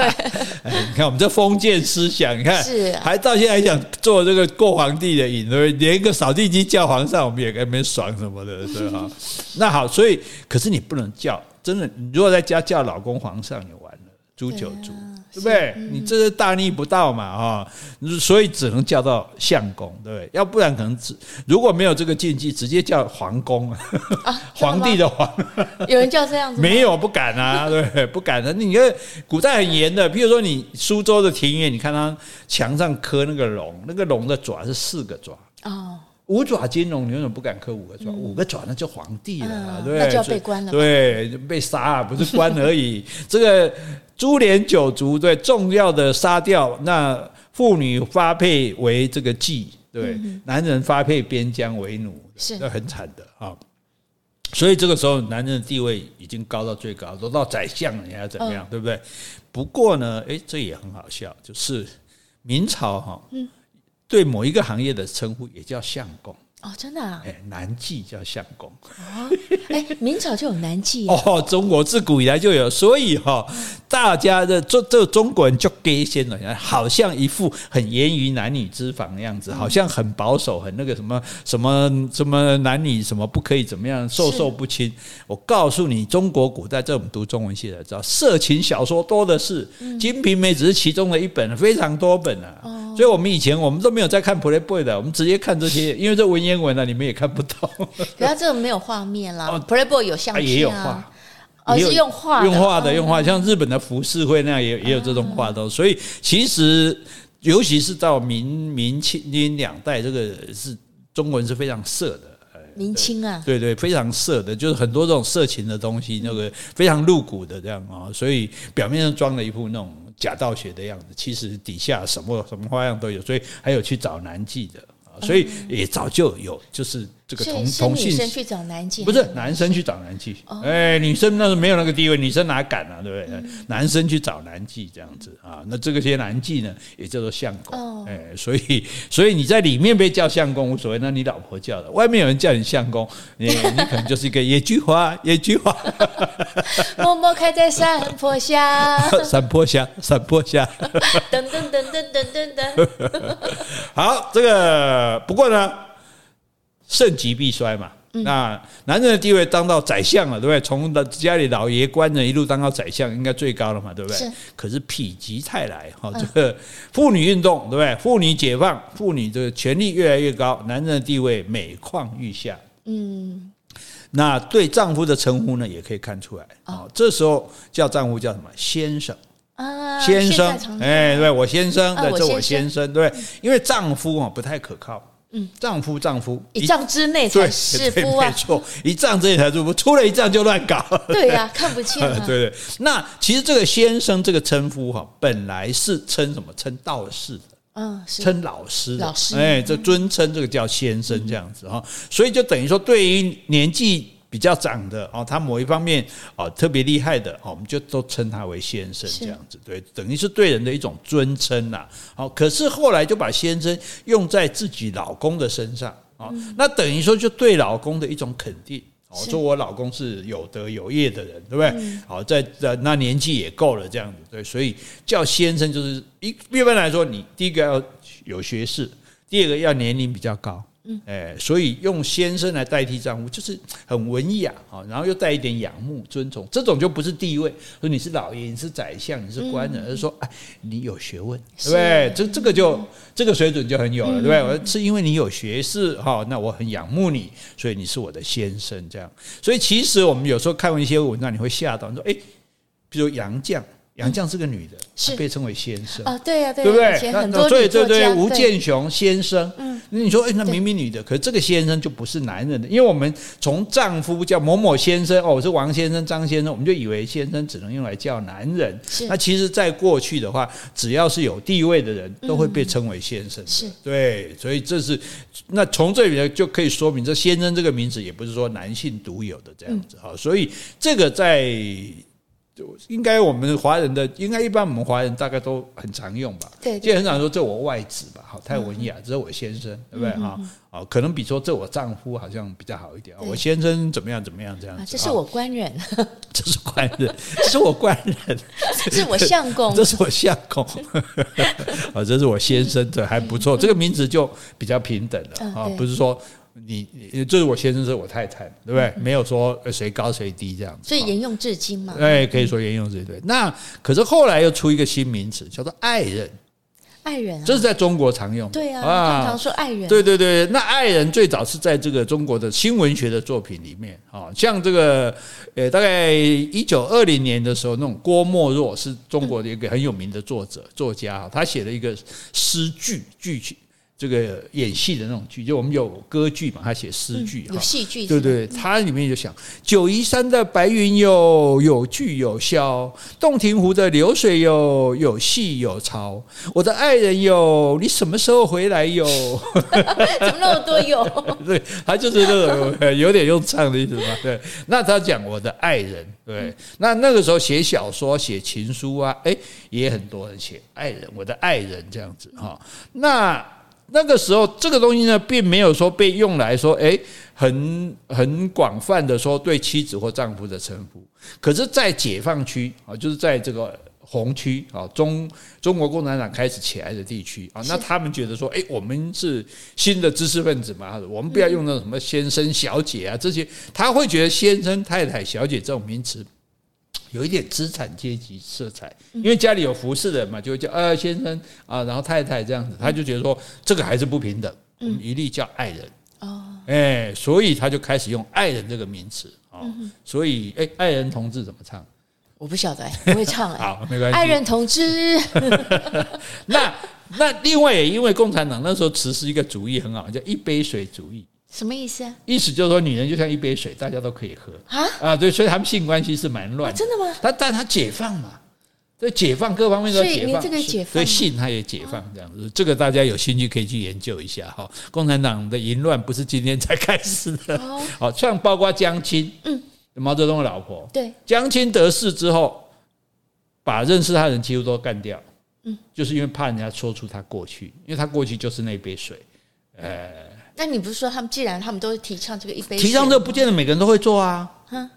[SPEAKER 1] 哎，你看我们这封建思想，你看是，还到现在还想做这个过皇帝的瘾？连一个扫地机叫皇上，我们也还没爽什么的，是吧？那好，所以可是你不能叫，真的，你如果在家叫老公皇上，你完了，诛九族。对不对？你这是大逆不道嘛，哈！所以只能叫到相公，对不对？要不然可能只如果没有这个禁忌，直接叫皇公啊，皇帝的皇。
[SPEAKER 2] 有人叫这样子？
[SPEAKER 1] 没有，不敢啊，对，不敢的。你看古代很严的，比如说你苏州的庭院，你看它墙上刻那个龙，那个龙的爪是四个爪哦。五爪金龙，你为什么不敢刻五个爪？嗯、五个爪那就皇帝了，嗯、对，那
[SPEAKER 2] 就要被关了。
[SPEAKER 1] 对，就被杀，不是关而已。这个株连九族，对，重要的杀掉，那妇女发配为这个妓，对，嗯、男人发配边疆为奴，是那很惨的啊。所以这个时候，男人的地位已经高到最高，都到宰相了，你还怎么样？哦、对不对？不过呢，诶，这也很好笑，就是明朝哈。嗯对某一个行业的称呼也叫相公。
[SPEAKER 2] 哦，真的啊？
[SPEAKER 1] 哎，男妓叫相公。
[SPEAKER 2] 哦，哎，明朝就有男妓
[SPEAKER 1] 哦，中国自古以来就有，所以哈，大家的这这中国人就给先了，好像一副很严于男女之防的样子，好像很保守，很那个什么什么什么男女什么不可以怎么样，授受不亲。我告诉你，中国古代这我们读中文系的知道，色情小说多的是，《金瓶梅》只是其中的一本，非常多本啊。所以，我们以前我们都没有在看 Playboy 的，我们直接看这些，因为这文言文呢，你们也看不懂。
[SPEAKER 2] 可是这个没有画面啦，Playboy 有相片啊，
[SPEAKER 1] 也有画，
[SPEAKER 2] 哦，是用画，
[SPEAKER 1] 用画的，用画，像日本的浮世绘那样，也也有这种画都。所以，其实尤其是到明明清两代，这个是中文是非常色的。
[SPEAKER 2] 明清啊，
[SPEAKER 1] 对对，非常色的，就是很多这种色情的东西，那个非常露骨的这样啊，所以表面上装了一副那种。假道学的样子，其实底下什么什么花样都有，所以还有去找男妓的啊，所以也早就有，就是。这个同同性，
[SPEAKER 2] 女生去找男妓，
[SPEAKER 1] 不是男生去找男妓。哎，女生那是没有那个地位，女生哪敢啊，对不对？男生去找男妓这样子啊，那这个些男妓呢，也叫做相公。哎，所以所以你在里面被叫相公无所谓，那你老婆叫的，外面有人叫你相公，你你可能就是一个野菊花，野菊花。
[SPEAKER 2] 默默开在山坡下，
[SPEAKER 1] 山坡下，山坡下。噔噔噔噔噔噔噔。好，这个不过呢。盛极必衰嘛，嗯、那男人的地位当到宰相了，对不对？从家里老爷官人一路当到宰相，应该最高了嘛，对不对？是。可是否极泰来，哈，这个妇女运动，对不对？妇女解放，妇女这个权力越来越高，男人的地位每况愈下。嗯。那对丈夫的称呼呢，也可以看出来。哦。这时候叫丈夫叫什么？先生。啊。先生。哎，对，我先生，对，这我先生，对，因为丈夫啊不太可靠。嗯，丈夫丈夫
[SPEAKER 2] 一丈之内才是夫啊，
[SPEAKER 1] 没错，一丈之内才是夫，出了一丈就乱搞。
[SPEAKER 2] 对呀、啊，看不清、啊。
[SPEAKER 1] 对对，那其实这个先生这个称呼哈，本来是称什么？称道士的，嗯，称老师的，老师，哎，这尊称这个叫先生这样子哈，所以就等于说，对于年纪。比较长的哦，他某一方面哦特别厉害的哦，我们就都称他为先生这样子，对，等于是对人的一种尊称呐。好，可是后来就把先生用在自己老公的身上啊，那等于说就对老公的一种肯定哦，说我老公是有德有业的人，对不对？好，在在那年纪也够了这样子，对，所以叫先生就是一一般来说，你第一个要有学识，第二个要年龄比较高。嗯，哎，所以用先生来代替丈夫，就是很文雅啊，然后又带一点仰慕、尊崇，这种就不是地位，说你是老爷，你是宰相，你是官人，而是说，哎，你有学问，对不对？这这个就这个水准就很有了，对不对？我是因为你有学识哈，那我很仰慕你，所以你是我的先生，这样。所以其实我们有时候看过一些文章，你会吓到，你说，哎，比如杨绛。杨绛是个女的，是被称为先生啊，
[SPEAKER 2] 对呀，对
[SPEAKER 1] 不对？
[SPEAKER 2] 那
[SPEAKER 1] 对对对，吴健雄先生，嗯，你说，哎，那明明女的，可是这个先生就不是男人的，因为我们从丈夫叫某某先生，哦，我是王先生、张先生，我们就以为先生只能用来叫男人。是，那其实，在过去的话，只要是有地位的人，都会被称为先生。是，对，所以这是那从这里呢，就可以说明，这先生这个名字也不是说男性独有的这样子哈，所以这个在。就应该我们华人的，应该一般我们华人大概都很常用吧。对，就很常说这我外子吧，好，太文雅，这是我先生，对不对哈？啊，可能比说这我丈夫好像比较好一点。我先生怎么样怎么样这样子。
[SPEAKER 2] 这是我官人，
[SPEAKER 1] 这是官人，这是我官人，
[SPEAKER 2] 这是我相公，
[SPEAKER 1] 这是我相公，啊，这是我先生，这还不错，这个名字就比较平等了啊，不是说。你你这是我先生，这是我太太，对不对？没有说谁高谁低这样子，
[SPEAKER 2] 所以沿用至今嘛。
[SPEAKER 1] 哎，可以说沿用至今。对，那可是后来又出一个新名词，叫做爱人。
[SPEAKER 2] 爱人，
[SPEAKER 1] 这是在中国常用。
[SPEAKER 2] 对啊，常常说爱人。
[SPEAKER 1] 对对对，那爱人最早是在这个中国的新文学的作品里面啊，像这个呃，大概一九二零年的时候，那种郭沫若是中国的一个很有名的作者作家，他写了一个诗句句曲。这个演戏的那种剧，就我们有歌剧嘛，他写诗句，
[SPEAKER 2] 有戏剧，
[SPEAKER 1] 对对，他里面就想：九嶷山的白云有有聚有消，洞庭湖的流水有有细有潮。我的爱人哟，你什么时候回来哟？
[SPEAKER 2] 怎么那么多哟？
[SPEAKER 1] 对，他就是那种有点用唱的意思嘛。对，那他讲我的爱人，对，那那个时候写小说、写情书啊，哎，也很多人写爱人，我的爱人这样子哈。那那个时候，这个东西呢，并没有说被用来说，诶，很很广泛的说对妻子或丈夫的称呼。可是，在解放区啊，就是在这个红区啊，中中国共产党开始起来的地区啊，那他们觉得说，诶，我们是新的知识分子嘛，我们不要用那什么先生、小姐啊这些，他会觉得先生、太太、小姐这种名词。有一点资产阶级色彩，因为家里有服侍的人嘛，就会叫呃先生啊，然后太太这样子，他就觉得说这个还是不平等，我们一律叫爱人哦，哎，所以他就开始用爱人这个名词啊，所以哎，爱人同志怎么唱？
[SPEAKER 2] 我不晓得，不会唱。
[SPEAKER 1] 好，没关系。
[SPEAKER 2] 爱人同志，
[SPEAKER 1] 那那另外也因为共产党那时候实施一个主义很好，叫一杯水主义。
[SPEAKER 2] 什么意思啊？
[SPEAKER 1] 意思就是说，女人就像一杯水，大家都可以喝啊啊！对，所以他们性关系是蛮乱的。
[SPEAKER 2] 真的吗？
[SPEAKER 1] 但但他解放嘛，对，解放各方面都解放。所以性他也解放这样子。这个大家有兴趣可以去研究一下哈。共产党的淫乱不是今天才开始的，好 像包括江青，嗯，毛泽东的老婆，对，江青得势之后，把认识他的人几乎都干掉，嗯，就是因为怕人家说出他过去，因为他过去就是那杯水，呃。
[SPEAKER 2] 那你不是说他们既然他们都提倡这个一杯水，
[SPEAKER 1] 提倡这个不见得每个人都会做啊。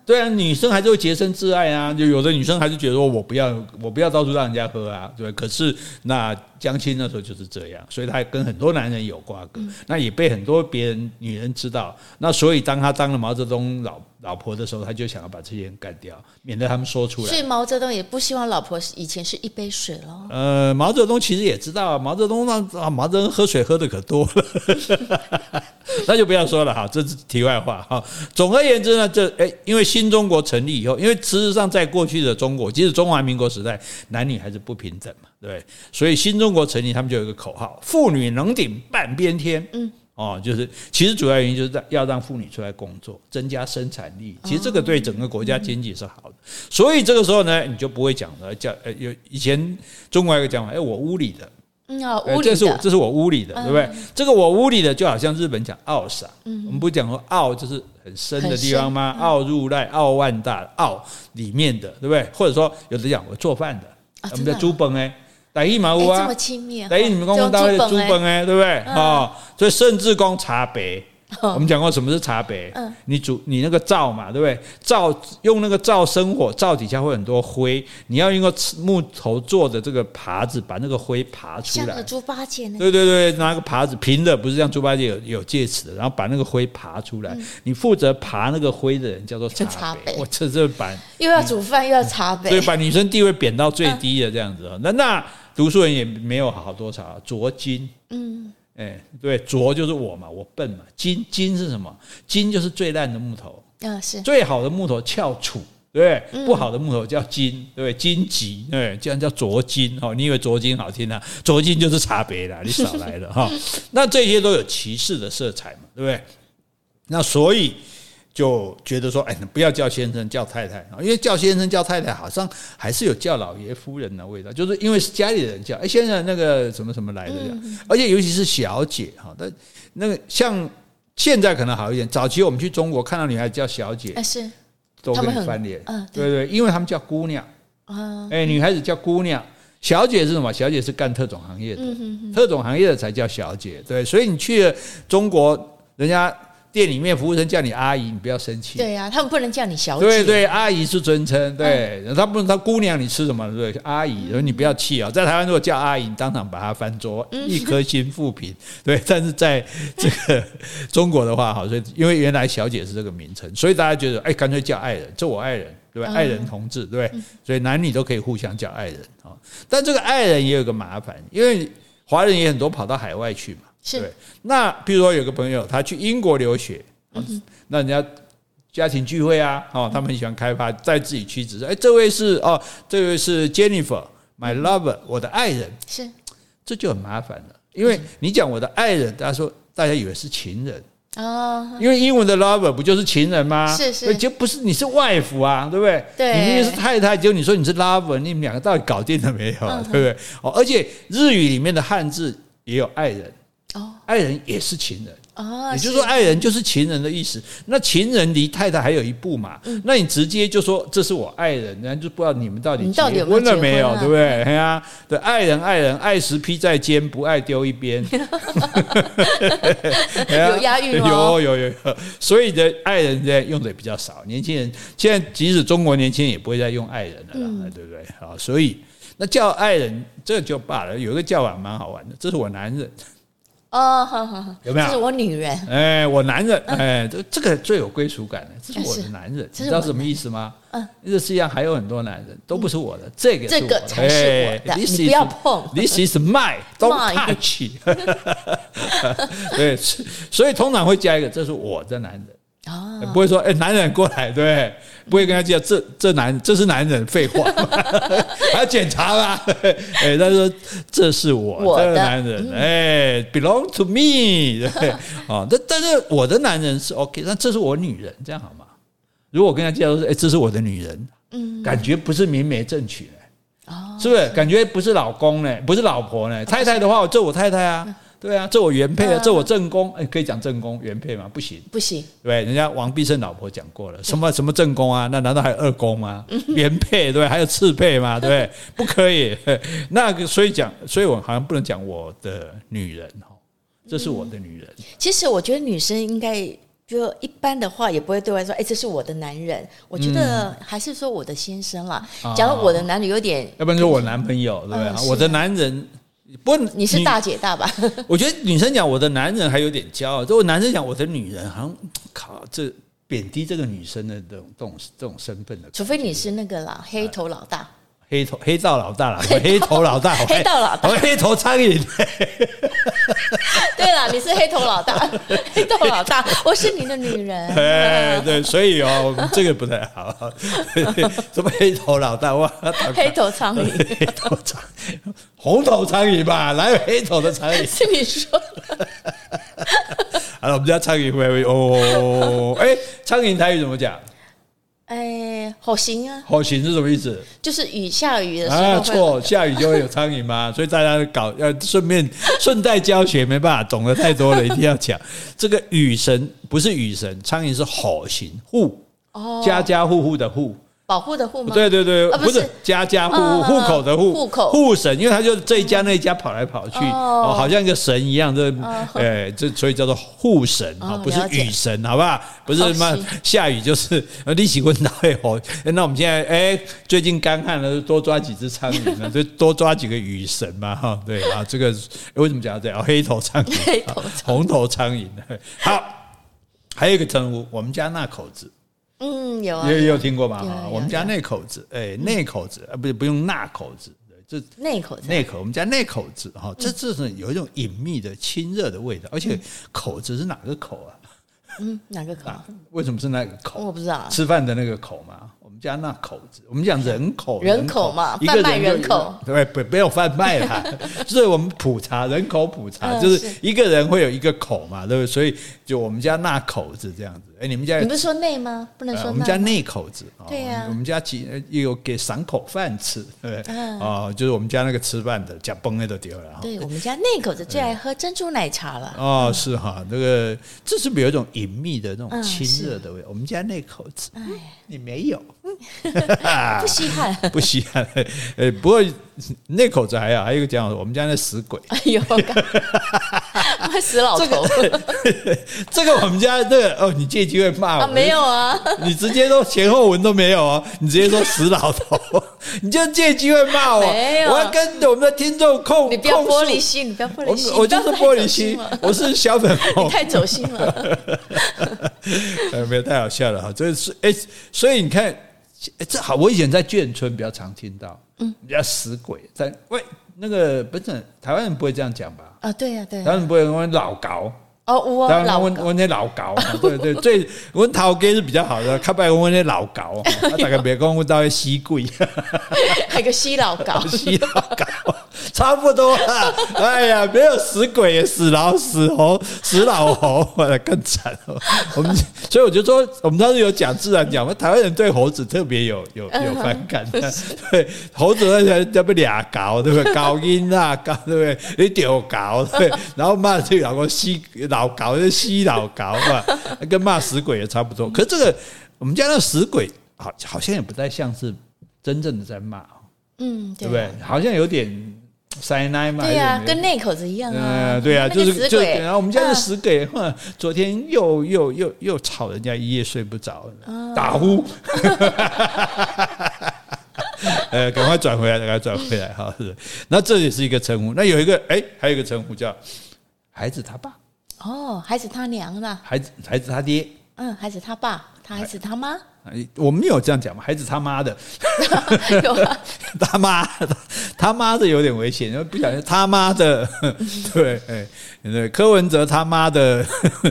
[SPEAKER 1] 对啊，女生还是会洁身自爱啊。就有的女生还是觉得说我不要，我不要到处让人家喝啊。对，可是那江青那时候就是这样，所以他跟很多男人有瓜葛，那也被很多别人女人知道。那所以当他当了毛泽东老老婆的时候，他就想要把这些人干掉，免得他们说出来。
[SPEAKER 2] 所以毛泽东也不希望老婆以前是一杯水喽。
[SPEAKER 1] 呃，毛泽东其实也知道，毛泽东那啊，毛泽东喝水喝的可多了，那就不要说了哈，这是题外话哈。总而言之呢，这哎。因为新中国成立以后，因为事实上在过去的中国，即使中华民国时代，男女还是不平等嘛，对不对？所以新中国成立，他们就有一个口号：“妇女能顶半边天。”嗯，哦，就是其实主要原因就是在要让妇女出来工作，增加生产力。其实这个对整个国家经济是好的。所以这个时候呢，你就不会讲了，叫呃有以前中国有一个讲法，哎，我屋里的，
[SPEAKER 2] 嗯啊，屋里的，
[SPEAKER 1] 这是我这是我屋里的，对不对？这个我屋里的就好像日本讲奥萨，我们不讲说奥就是很深的地方吗？奥入濑，奥万大，奥里面的，对不对？或者说有的讲我做饭的，我们叫猪本哎。打一毛屋啊！
[SPEAKER 2] 这么亲密，
[SPEAKER 1] 打一你们公公单位的猪本哎，对不对？啊，所以甚至讲茶白，我们讲过什么是茶白？你煮你那个灶嘛，对不对？灶用那个灶生火，灶底下会很多灰，你要用个木头做的这个耙子，把那个灰耙出来。
[SPEAKER 2] 像个猪八戒呢？
[SPEAKER 1] 对对对，拿个耙子平的，不是像猪八戒有有戒尺的，然后把那个灰耙出来。你负责耙那个灰的人叫做茶杯。我这这版
[SPEAKER 2] 又要煮饭又要茶杯，
[SPEAKER 1] 对，把女生地位贬到最低的这样子啊。那那。读书人也没有好多少，酌金，嗯，哎，对，拙就是我嘛，我笨嘛，金金是什么？金就是最烂的木头，
[SPEAKER 2] 嗯，是
[SPEAKER 1] 最好的木头翘楚，对不对？不好的木头叫金，对不对？金棘，对，这样叫拙金哦。你以为拙金好听啊？拙金就是差别了，你少来了哈。那这些都有歧视的色彩嘛，对不对？那所以。就觉得说，哎，不要叫先生，叫太太。啊，因为叫先生叫太太，好像还是有叫老爷夫人的味道。就是因为是家里人叫，哎，先生那个什么什么来的这样，而且尤其是小姐哈，但那个像现在可能好一点，早期我们去中国看到女孩子叫小姐，
[SPEAKER 2] 是。
[SPEAKER 1] 都跟你翻脸，嗯，对。对，因为他们叫姑娘。啊，哎，女孩子叫姑娘，小姐是什么？小姐是干特种行业的，特种行业的才叫小姐，对，所以你去了中国，人家。店里面服务生叫你阿姨，你不要生气。
[SPEAKER 2] 对呀、啊，他们不能叫你小姐。
[SPEAKER 1] 对对，阿姨是尊称。对，嗯、他不能，他姑娘你吃什么？对，阿姨，所以你不要气啊。在台湾如果叫阿姨，你当场把她翻桌，一颗心负评。对，但是在这个中国的话，好，所以因为原来小姐是这个名称，所以大家觉得，哎，干脆叫爱人，这我爱人，对吧？爱人同志，对，所以男女都可以互相叫爱人啊。但这个爱人也有个麻烦，因为华人也很多跑到海外去嘛。是。对，那比如说有个朋友他去英国留学，嗯、那人家家庭聚会啊，哦，他们很喜欢开发，在自己区子说，哎，这位是哦，这位是 Jennifer，my lover，我的爱人，是，这就很麻烦了，因为你讲我的爱人，大家说大家以为是情人。哦，因为英文的 lover 不就是情人吗？是是，就不是你是 wife 啊，对不对？对，你明明是太太，结果你说你是 lover，你们两个到底搞定了没有？嗯、对不对？哦，而且日语里面的汉字也有爱人。爱人也是情人哦，也就是说，爱人就是情人的意思。那情人离太太还有一步嘛？那你直接就说这是我爱人，人家就不知道你们到底结婚了没有，对不对？对啊，对，爱人爱人，爱时披在肩，不爱丢一边。
[SPEAKER 2] 有押韵哦，
[SPEAKER 1] 有有有有。所以的爱人现在用的也比较少，年轻人现在即使中国年轻人也不会再用爱人了啦，对不对？好，所以那叫爱人这就罢了。有一个叫法蛮好玩的，这是我男人。
[SPEAKER 2] 哦，好好好，有没有？这是我女人，
[SPEAKER 1] 哎，我男人，哎，这这个最有归属感的，这是我的男人，你知道什么意思吗？嗯，这世界上还有很多男人，都不是我的，这个
[SPEAKER 2] 这个才是我的，你不要碰
[SPEAKER 1] ，This is mine，don't touch。对，所以通常会加一个，这是我的男人。哦，不会说哎，男人过来，对，不会跟他讲这这男这是男人，废话，还要检查吧？哎，他说这是我的男人，哎，belong to me，对，哦，但但是我的男人是 OK，那这是我女人，这样好吗？如果我跟他介绍说，哎，这是我的女人，嗯，感觉不是明媒正娶嘞，哦，是不是？感觉不是老公呢，不是老婆呢？太太的话，我做我太太啊。对啊，这我原配啊，这我正宫，哎，可以讲正宫原配吗？不行，
[SPEAKER 2] 不行。
[SPEAKER 1] 对，人家王必胜老婆讲过了，什么什么正宫啊？那难道还有二宫吗？原配对，还有次配吗？对，不可以。那个所以讲，所以我好像不能讲我的女人哈，这是我的女人。
[SPEAKER 2] 其实我觉得女生应该就一般的话，也不会对外说，哎，这是我的男人。我觉得还是说我的先生啦。讲我的男女有点，
[SPEAKER 1] 要不然说我男朋友，对不对？我的男人。不，
[SPEAKER 2] 你是大姐大吧？
[SPEAKER 1] 我觉得女生讲我的男人还有点骄傲，如果男生讲我的女人，好像靠，这贬低这个女生的这种这种这种身份的。
[SPEAKER 2] 除非你是那个啦，黑头老大。
[SPEAKER 1] 黑头黑道老大了，黑头老大，
[SPEAKER 2] 黑道老大，
[SPEAKER 1] 黑头苍蝇。
[SPEAKER 2] 对了，你是黑头老大，黑道老大，我是你的女人。
[SPEAKER 1] 哎对，所以哦，这个不太好。什么黑头老大？哇，
[SPEAKER 2] 黑头苍蝇，
[SPEAKER 1] 黑头苍，红头苍蝇吧？哪有黑头的苍蝇？
[SPEAKER 2] 是你说的。
[SPEAKER 1] 好了，我们家苍蝇会会哦，哎，苍蝇台语怎么讲？
[SPEAKER 2] 哎，火行啊！
[SPEAKER 1] 火行是什么意思？
[SPEAKER 2] 就是雨下雨的时候
[SPEAKER 1] 啊，错，下雨就会有苍蝇嘛？所以大家搞要顺便 顺带教学，没办法，懂得太多了，一定要讲。这个雨神不是雨神，苍蝇是火行户，哦，家家户户的户。
[SPEAKER 2] 保护的护吗？
[SPEAKER 1] 对对对，不是家家户户户口的户，户口户神，因为他就这一家那一家跑来跑去，哦，好像一个神一样，这哎，这所以叫做户神啊，不是雨神，好不好？不是什么下雨就是利息温大会吼。那我们现在哎，最近干旱了，多抓几只苍蝇啊，就多抓几个雨神嘛，哈，对啊，这个为什么讲到这样？黑头苍蝇，黑头红头苍蝇。好，还有一个称呼，我们家那口子。
[SPEAKER 2] 嗯，有啊，
[SPEAKER 1] 也有听过吧？哈？我们家那口子，哎，那口子，啊，不不用那口子，这
[SPEAKER 2] 那口子，
[SPEAKER 1] 那口，我们家那口子，哈，这这是有一种隐秘的亲热的味道，而且口子是哪个口啊？
[SPEAKER 2] 嗯，哪个口？
[SPEAKER 1] 为什么是那个口？
[SPEAKER 2] 我不知道，
[SPEAKER 1] 吃饭的那个口嘛？我们家那口子，我们讲人口，
[SPEAKER 2] 人口嘛，贩卖人口，
[SPEAKER 1] 对，不没有贩卖啦，就是我们普查人口普查，就是一个人会有一个口嘛，对不对？所以就我们家那口子这样子。哎，你们家
[SPEAKER 2] 你不是说内吗？不能说。
[SPEAKER 1] 我们家内口子，
[SPEAKER 2] 对呀，
[SPEAKER 1] 我们家几有给赏口饭吃，对不对？哦，就是我们家那个吃饭的，夹崩的都丢了。
[SPEAKER 2] 对，我们家内口子最爱喝珍珠奶茶了。
[SPEAKER 1] 哦，是哈，那个这是有一种隐秘的那种亲热的味？我们家内口子，哎，你没有。
[SPEAKER 2] 不稀罕，
[SPEAKER 1] 不稀罕。呃，不过 那口子还好，还有一个讲我们家那死鬼。哎呦，
[SPEAKER 2] 死老头。
[SPEAKER 1] 这个我们家这个哦，你借机会骂我？
[SPEAKER 2] 没有啊，
[SPEAKER 1] 你直接说前后文都没有啊，你直接说死老头，你就借机会骂我。没有，我要跟我们的听众控，
[SPEAKER 2] 你不要玻璃心，你不要玻璃心，
[SPEAKER 1] 我就是玻璃心，我是小粉红，
[SPEAKER 2] 你太走心了。
[SPEAKER 1] 呃，没有太好笑了哈，这是哎，所以你看。哎，这好，我以前在眷村比较常听到，嗯，比较死鬼。在喂那个不是台湾人不会这样讲吧？
[SPEAKER 2] 啊，对呀，对，
[SPEAKER 1] 台湾人不会问老高
[SPEAKER 2] 哦，我
[SPEAKER 1] 问问那老高，对对，最问头家是比较好的，较不来问那老高，他大概别讲问到西贵，
[SPEAKER 2] 还有个西老高，
[SPEAKER 1] 西老高。差不多了，哎呀，没有死鬼，死老死猴，死老猴，那更惨哦。我们 所以我就说，我们当时有讲自然讲，台湾人对猴子特别有有有反感的。对，猴子那些叫不俩搞，对不对？高音啊，搞对不对？你丢搞对，然后骂这个老公西老搞，就西老搞嘛，跟骂死鬼也差不多。可是这个我们家那死鬼，好好像也不太像是真正的在骂，嗯，对不对？好像有点。塞奶嘛？对
[SPEAKER 2] 呀，跟那口子一样啊。
[SPEAKER 1] 对呀，就是就然后我们家的死鬼，昨天又又又又吵人家一夜睡不着，打呼。呃，赶快转回来，赶快转回来哈。是，那这也是一个称呼。那有一个哎，还有一个称呼叫孩子他爸。
[SPEAKER 2] 哦，孩子他娘呢？
[SPEAKER 1] 孩子孩子他爹。
[SPEAKER 2] 嗯，孩子他爸，他孩子他妈。
[SPEAKER 1] 我们有这样讲吗？孩子他妈的，
[SPEAKER 2] 有啊，
[SPEAKER 1] 他妈他妈的有点危险，因为不小心他妈的，对，哎，对，柯文哲他妈的，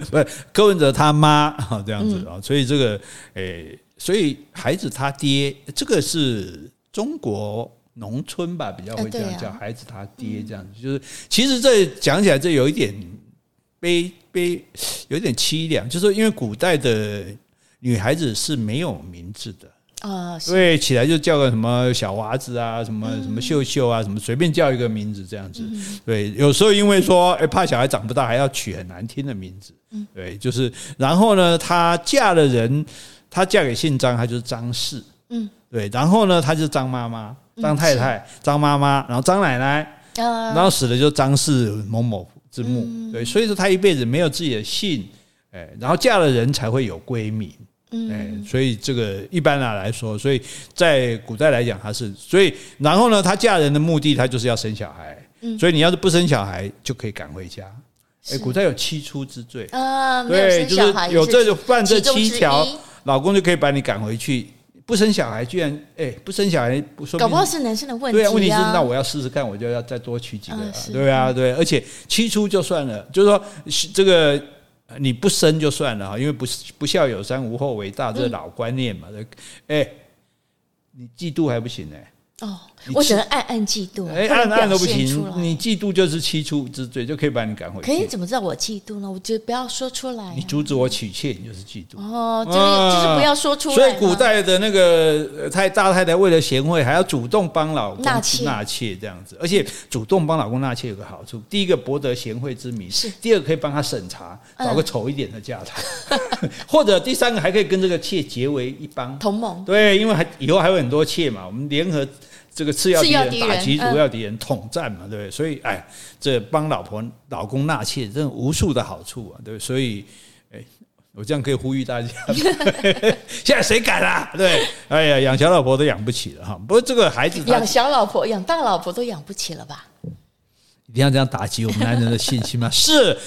[SPEAKER 1] 不是柯文哲他妈啊，这样子啊，所以这个，哎，所以孩子他爹，这个是中国农村吧，比较会这样叫孩子他爹，这样子，就是其实这讲起来这有一点悲悲，有点凄凉，就是因为古代的。女孩子是没有名字的啊，所以起来就叫个什么小娃子啊，什么什么秀秀啊，什么随便叫一个名字这样子。对，有时候因为说哎怕小孩长不大，还要取很难听的名字。对，就是然后呢，她嫁了人，她嫁给姓张，她就是张氏。嗯，对，然后呢，她就是张妈妈、张太太、张妈妈，然后张奶奶，然后死了就张氏某某之墓。对，所以说她一辈子没有自己的姓，哎，然后嫁了人才会有闺名。哎，所以这个一般啊来说，所以在古代来讲，他是所以，然后呢，她嫁人的目的，她就是要生小孩。嗯所以你要是不生小孩，就可以赶回家。哎，古代有七出之罪啊，对，就是有这就犯这七条，老公就可以把你赶回去。不生小孩，居然哎，不生小孩，说
[SPEAKER 2] 搞不好是男生的问题。
[SPEAKER 1] 对啊，问题是那我要试试看，我就要再多娶几个。对啊，对，而且七出就算了，就是说这个。你不生就算了哈，因为不不孝有三，无后为大，这是老观念嘛。哎、嗯欸，你嫉妒还不行呢、欸。哦，
[SPEAKER 2] 我只能暗暗嫉妒，
[SPEAKER 1] 哎，暗暗都不行。你嫉妒就是七出之罪，就可以把你赶回去。
[SPEAKER 2] 可以怎么知道我嫉妒呢？我觉得不要说出来。
[SPEAKER 1] 你阻止我娶妾，你就是嫉妒。
[SPEAKER 2] 哦，就是就是不要说出来。
[SPEAKER 1] 所以古代的那个太大太太为了贤惠，还要主动帮老公纳妾，纳妾这样子。而且主动帮老公纳妾有个好处：第一个博得贤惠之名；是第二个可以帮他审查，找个丑一点的嫁他；或者第三个还可以跟这个妾结为一帮
[SPEAKER 2] 同盟。
[SPEAKER 1] 对，因为还以后还有很多妾嘛，我们联合。这个次要敌人打击主要敌人，统战嘛，对不对？所以，哎，这帮老婆、老公纳妾，这无数的好处啊，对不对？所以，哎，我这样可以呼吁大家，现在谁敢啊？对，哎呀，养小老婆都养不起了哈。不过这个孩子，
[SPEAKER 2] 养小老婆、养大老婆都养不起了吧？
[SPEAKER 1] 一定要这样打击我们男人的信心吗？是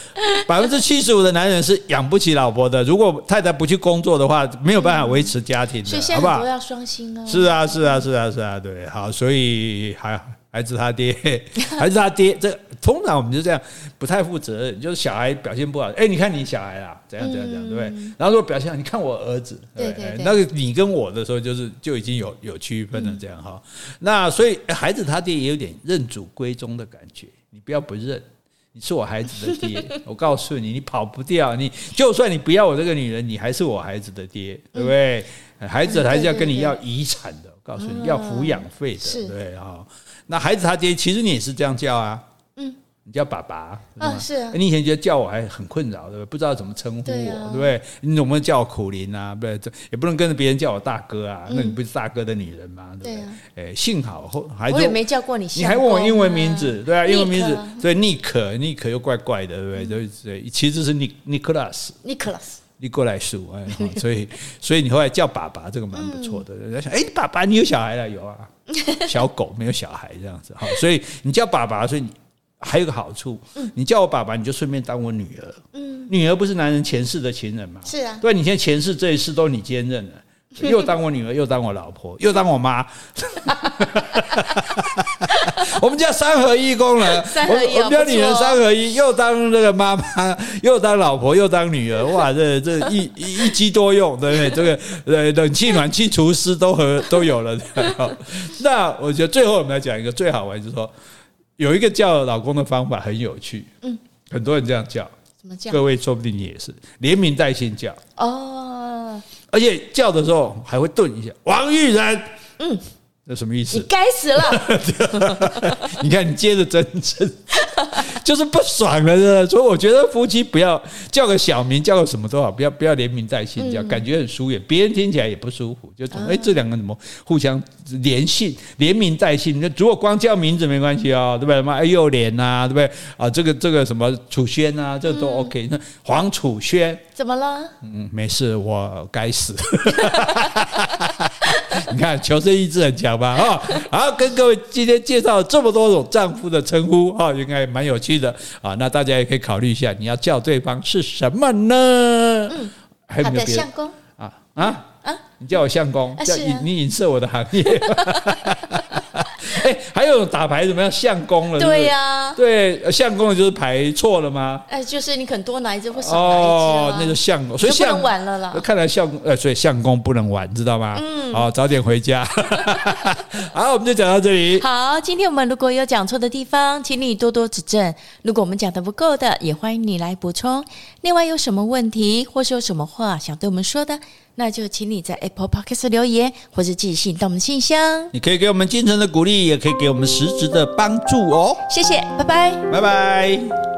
[SPEAKER 1] 百分之七十五的男人是养不起老婆的。如果太太不去工作的话，没有办法维持家庭的，
[SPEAKER 2] 所以现在都要双薪哦。
[SPEAKER 1] 是啊，是啊，是啊，是啊，对，好，所以还孩子他爹，孩子他爹，这通常我们就这样不太负责任，就是小孩表现不好，哎，你看你小孩啊，怎样怎样怎样，对不对？然后如果表现好，你看我儿子，对对，那个你跟我的时候，就是就已经有有区分了，这样哈。那所以孩子他爹也有点认祖归宗的感觉。你不要不认，你是我孩子的爹。我告诉你，你跑不掉。你就算你不要我这个女人，你还是我孩子的爹，对不对？孩子还是要跟你要遗产的。我告诉你要抚养费的，对啊。那孩子他爹，其实你也是这样叫啊。你叫爸爸啊？是啊。你以前觉得叫我还很困扰，对不对？不知道怎么称呼我，对不对？你总不能叫我苦林啊？不对，也不能跟着别人叫我大哥啊。那你不是大哥的女人吗？对不对？哎，幸好后还
[SPEAKER 2] 我也没叫过你，
[SPEAKER 1] 你还问我英文名字，对啊，英文名字所以 Nick Nick 又怪怪的，对不对？对，其实是尼尼克拉斯，
[SPEAKER 2] 尼克拉斯，
[SPEAKER 1] 尼过来数哎，所以所以你后来叫爸爸，这个蛮不错的。人家想，哎，爸爸你有小孩了？有啊，小狗没有小孩这样子哈，所以你叫爸爸，所以你。还有个好处，你叫我爸爸，你就顺便当我女儿。嗯，女儿不是男人前世的情人吗？
[SPEAKER 2] 是啊，
[SPEAKER 1] 对，你现在前世这一世都你兼任了，又当我女儿，又当我老婆，又当我妈。我们叫三合一功能，我我们家女人三合一，又当这个妈妈，又当老婆，又当女儿。哇，这这一一机多用，对不对？这个呃，冷气、暖气、厨师都和都有了。那我觉得最后我们来讲一个最好玩，就是说。有一个叫老公的方法很有趣，嗯，很多人这样叫，怎么叫？各位说不定你也是连名带姓叫哦，而且叫的时候还会顿一下，王玉仁，嗯。这什么意思？
[SPEAKER 2] 你该死了！
[SPEAKER 1] 你看，你接着真真，就是不爽了？所以我觉得夫妻不要叫个小名，叫个什么都好，不要不要连名带姓叫，感觉很疏远，别人听起来也不舒服。就哎，这两个怎么互相连姓、连名带姓？那如果光叫名字没关系啊，对不对？什么哎幼莲呐，对不对？啊，这个这个什么楚轩啊，这都 OK。那黄楚轩
[SPEAKER 2] 怎么了？
[SPEAKER 1] 嗯，没事，我该死。你看，求生意志很强吧？哈，好，跟各位今天介绍这么多种丈夫的称呼，哈，应该蛮有趣的啊。那大家也可以考虑一下，你要叫对方是什么呢？嗯，还有没有别的？相公啊啊啊！你叫我相公，叫你你影射我的行业。哎，还有打牌怎么样？相公了？对呀，对，相公了就是牌错了吗？
[SPEAKER 2] 哎，就是你可能多拿一只或少拿一只哦，
[SPEAKER 1] 那就相公，
[SPEAKER 2] 所以不能玩了啦。
[SPEAKER 1] 看来相公，呃，所以相公不能玩，知道吗？嗯，好，早点回家。好，我们就讲到这里。
[SPEAKER 2] 好，今天我们如果有讲错的地方，请你多多指正。如果我们讲的不够的，也欢迎你来补充。另外，有什么问题或是有什么话想对我们说的？那就请你在 Apple Podcast 留言，或是寄信到我们信箱。
[SPEAKER 1] 你可以给我们精神的鼓励，也可以给我们实质的帮助哦。
[SPEAKER 2] 谢谢，拜拜，
[SPEAKER 1] 拜拜。